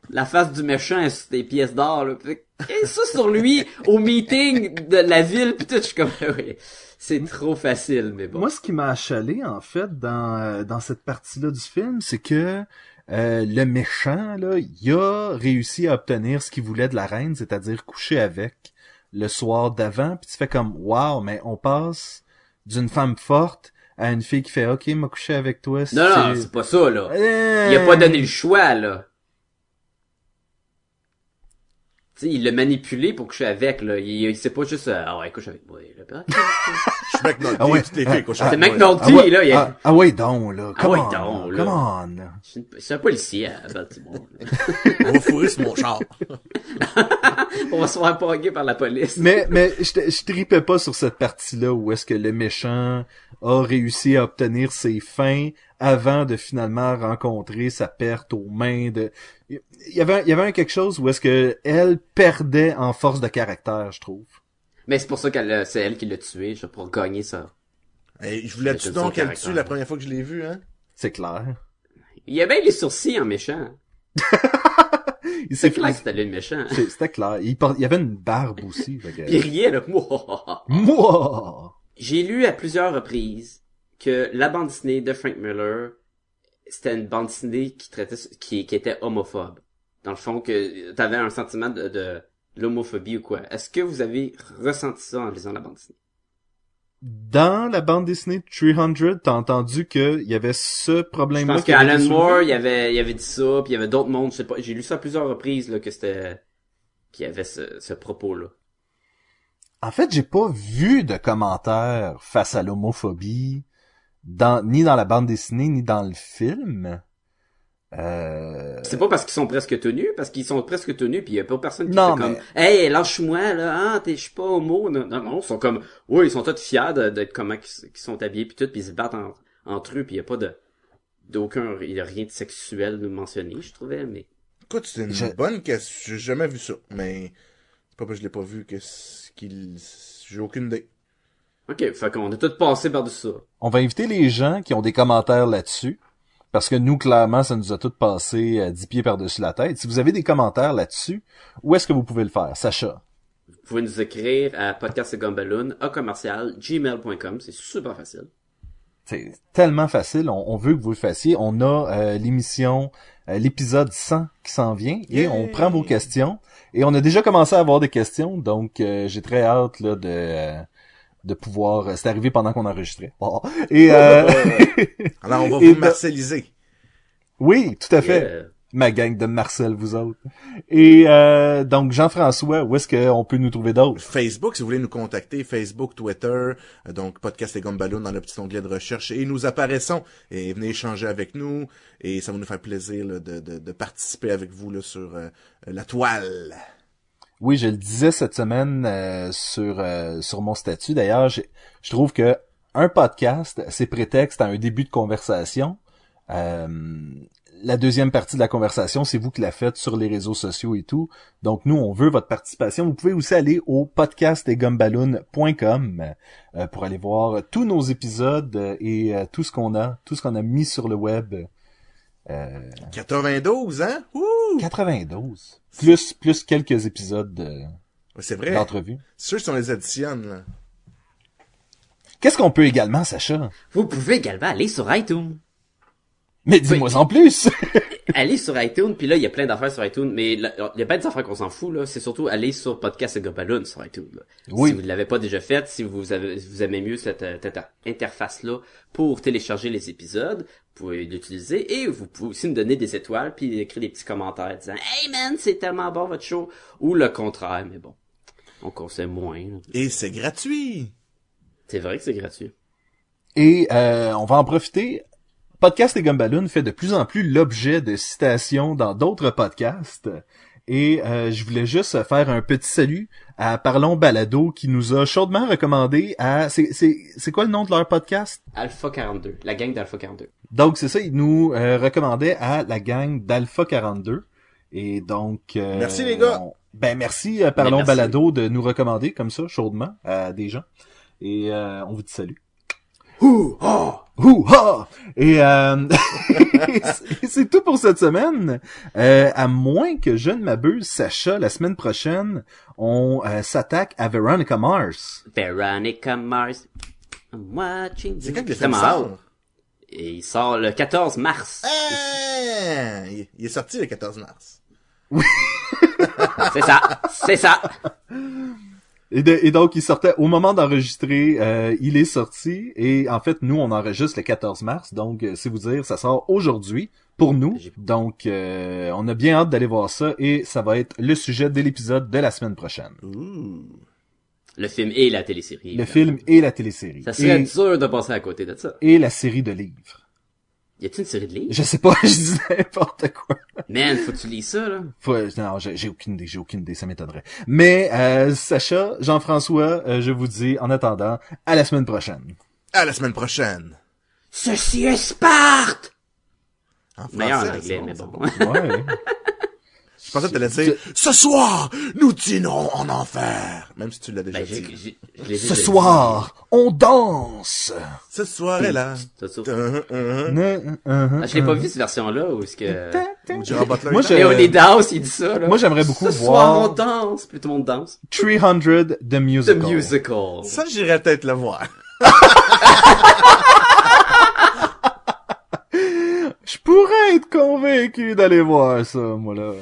La face du méchant est sur des pièces d'or là. Et ça sur lui au meeting de la ville? Pis tout, je suis comme oui, c'est trop facile mais bon. Moi, ce qui m'a achalé, en fait, dans, euh, dans cette partie-là du film, c'est que euh, le méchant, là, il a réussi à obtenir ce qu'il voulait de la reine, c'est-à-dire coucher avec le soir d'avant, puis tu fais comme, wow, mais on passe d'une femme forte à une fille qui fait, ok, m'a couché avec toi. non non, c'est pas ça là. Euh, Il a pas donné le choix là. Tu sais, il l'a manipulé pour coucher avec là. Il, il c'est pas juste euh, ah ouais couche avec moi. Là. McNulty, Ah ouais. filles, quoi, C'est McNulty Ah ouais, là. Il a- ah, ah ouais, donc, là. Ah Come ouais, on, donc, là. Come on. Suis un policier à Baltimore. On va fourrer sur mon char. On va se faire poguer par la police. Mais, mais je, je tripais pas sur cette partie-là où est-ce que le méchant a réussi à obtenir ses fins avant de finalement rencontrer sa perte aux mains de... Il y avait, il y avait un quelque chose où est-ce que elle perdait en force de caractère, je trouve. Mais c'est pour ça qu'elle, a- c'est elle qui l'a tué, je- pour gagner ça. Je voulais C'est tu son donc qu'elle tue la première fois que je l'ai vu, hein? C'est clair. Il y avait les sourcils en méchant. Il C'est s'est clair que c'était lui le méchant. C'était clair. Il, porte- il y avait une barbe aussi. fait que- il riait là. Mouah. Moi! J'ai lu à plusieurs reprises que la bande dessinée de Frank Miller, c'était une bande dessinée qui traitait, qui, qui était homophobe. Dans le fond, que t'avais un sentiment de, de l'homophobie ou quoi. Est-ce que vous avez ressenti ça en lisant la bande dessinée? Dans la bande dessinée 300, t'as entendu qu'il y avait ce Je problème-là. pense qui avait qu'Alan? Moore, il avait, il avait dit ça, puis il y avait d'autres mondes, je sais pas. J'ai lu ça à plusieurs reprises, là, que c'était, qu'il y avait ce, ce propos-là. En fait, j'ai pas vu de commentaires face à l'homophobie dans ni dans la bande dessinée ni dans le film. Euh... C'est pas parce qu'ils sont presque tenus, parce qu'ils sont presque tenus, puis il y a pas personne qui Non, fait mais- comme Hey, lâche-moi, là, ah, t'es, je suis pas homo. Non, non, non, ils sont comme Oui, ils sont tous fiers de- d'être comment qu'ils sont habillés puis tout, puis ils se battent en- entre eux, puis il y a pas de d'aucun il y a rien de sexuel mentionné, je trouvais, mais. Écoute, c'est une Je- bonne question. J'ai jamais vu ça, mais c'est pas parce que je l'ai pas vu que qu'il, j'ai aucune idée. Ok, fait qu'on a tous passé par-dessus ça. On va inviter les gens qui ont des commentaires là-dessus. Parce que nous, clairement, ça nous a tout passé euh, dix pieds par-dessus la tête. Si vous avez des commentaires là-dessus, où est-ce que vous pouvez le faire? Sacha. Vous pouvez nous écrire à podcastgumballoon, à commercial, gmail.com, c'est super facile. C'est tellement facile. On, on veut que vous le fassiez. On a euh, l'émission, euh, l'épisode 100 qui s'en vient et Yay! on prend vos questions. Et on a déjà commencé à avoir des questions, donc euh, j'ai très hâte là de euh, de pouvoir. euh, C'est arrivé pendant qu'on enregistrait. Oh. Et euh, Alors, on va Et vous de- marceliser. Oui, tout à fait. Yeah. Ma gang de Marcel, vous autres. Et euh, donc, Jean-François, où est-ce qu'on peut nous trouver d'autres? Facebook, si vous voulez nous contacter, Facebook, Twitter, euh, donc Podcast et Gumballoon dans le petit onglet de recherche, et nous apparaissons, et venez échanger avec nous, et ça va nous faire plaisir là, de, de, de participer avec vous là, sur euh, la toile. Oui, je le disais cette semaine euh, sur euh, sur mon statut. D'ailleurs, je trouve que un podcast, c'est prétexte à un début de conversation. Euh, la deuxième partie de la conversation, c'est vous qui la faites sur les réseaux sociaux et tout. Donc nous, on veut votre participation. Vous pouvez aussi aller au podcastetgumballoon.com pour aller voir tous nos épisodes et tout ce qu'on a, tout ce qu'on a mis sur le web. Euh, 92, hein? Ouh! 92. Plus plus quelques épisodes de- Ouais, C'est vrai. d'entrevue. C'est sûr si on les additionne, là. Qu'est-ce qu'on peut également, Sacha? Vous pouvez également aller sur iTunes. Mais dis-moi en plus! Allez sur iTunes, puis là, il y a plein d'affaires sur iTunes, mais il y a pas des affaires qu'on s'en fout, là. C'est surtout aller sur Podcast et Gobaloon sur iTunes, là. Oui. Si vous ne l'avez pas déjà fait, si vous avez, si vous aimez mieux cette, euh, cette interface-là pour télécharger les épisodes, vous pouvez l'utiliser et vous pouvez aussi nous donner des étoiles puis écrire des petits commentaires disant Hey man, c'est tellement bon votre show ou le contraire, mais bon. On conseille moins. là. Et c'est gratuit. C'est vrai que c'est gratuit. Et euh, on va en profiter. Podcast et Gumballoon fait de plus en plus l'objet de citations dans d'autres podcasts. Et euh, je voulais juste faire un petit salut à Parlons Balado qui nous a chaudement recommandé à... C'est, c'est, c'est quoi le nom de leur podcast? Alpha 42, la gang d'Alpha 42. Donc c'est ça, ils nous euh, recommandaient à la gang d'Alpha 42. Et donc... euh, Merci, les gars. on- Ben merci à Parlons merci. Balado de nous recommander comme ça, chaudement, à des gens. Et euh, on vous dit salut. Ouh, oh! Ouh, ha! Et euh, c'est- tout pour cette semaine. Euh, à moins que je ne m'abuse, Sacha, la semaine prochaine, on euh, s'attaque à Veronica Mars. Veronica Mars. I'm watching C'est quand que le film sort? Et il sort le 14 mars. Ah! Il il est sorti le 14 mars. C'est ça, c'est ça. Et, de- et donc, il sortait au moment d'enregistrer, euh, il est sorti. Et en fait, nous, on enregistre le 14 mars. Donc, euh, c'est vous dire, ça sort aujourd'hui pour nous. Donc, euh, on a bien hâte d'aller voir ça. Et ça va être le sujet de l'épisode de la semaine prochaine. Le film et la télésérie. Le film et la télésérie. Ça serait et, dur de passer à côté de ça. et la série de livres. Y a-t-il une série de livres? Je sais pas, je dis n'importe quoi. Man, faut que tu lis ça, là. Faut- non, j'ai aucune idée, j'ai aucune idée, ça m'étonnerait. Mais euh, Sacha, Jean-François, euh, je vous dis en attendant, à la semaine prochaine. À la semaine prochaine. Ceci est Sparte! En français, Meilleur en anglais, bon, mais bon. Ouais. Je pensais que t'allais dire, ce soir, nous dînerons en enfer. Même si tu l'as déjà Ben, dit. Ce soir, on danse. Ce soir est là. Ah, je l'ai pas vu, cette version-là, où est-ce que... Moi. Et on est danse, il dit ça, là. Moi, j'aimerais beaucoup Ce soir, on voir danse. Plus tout le monde danse. 300 The The Musical. Musical. Ça, j'irais peut-être le voir. Je pourrais être convaincu d'aller voir ça, moi là.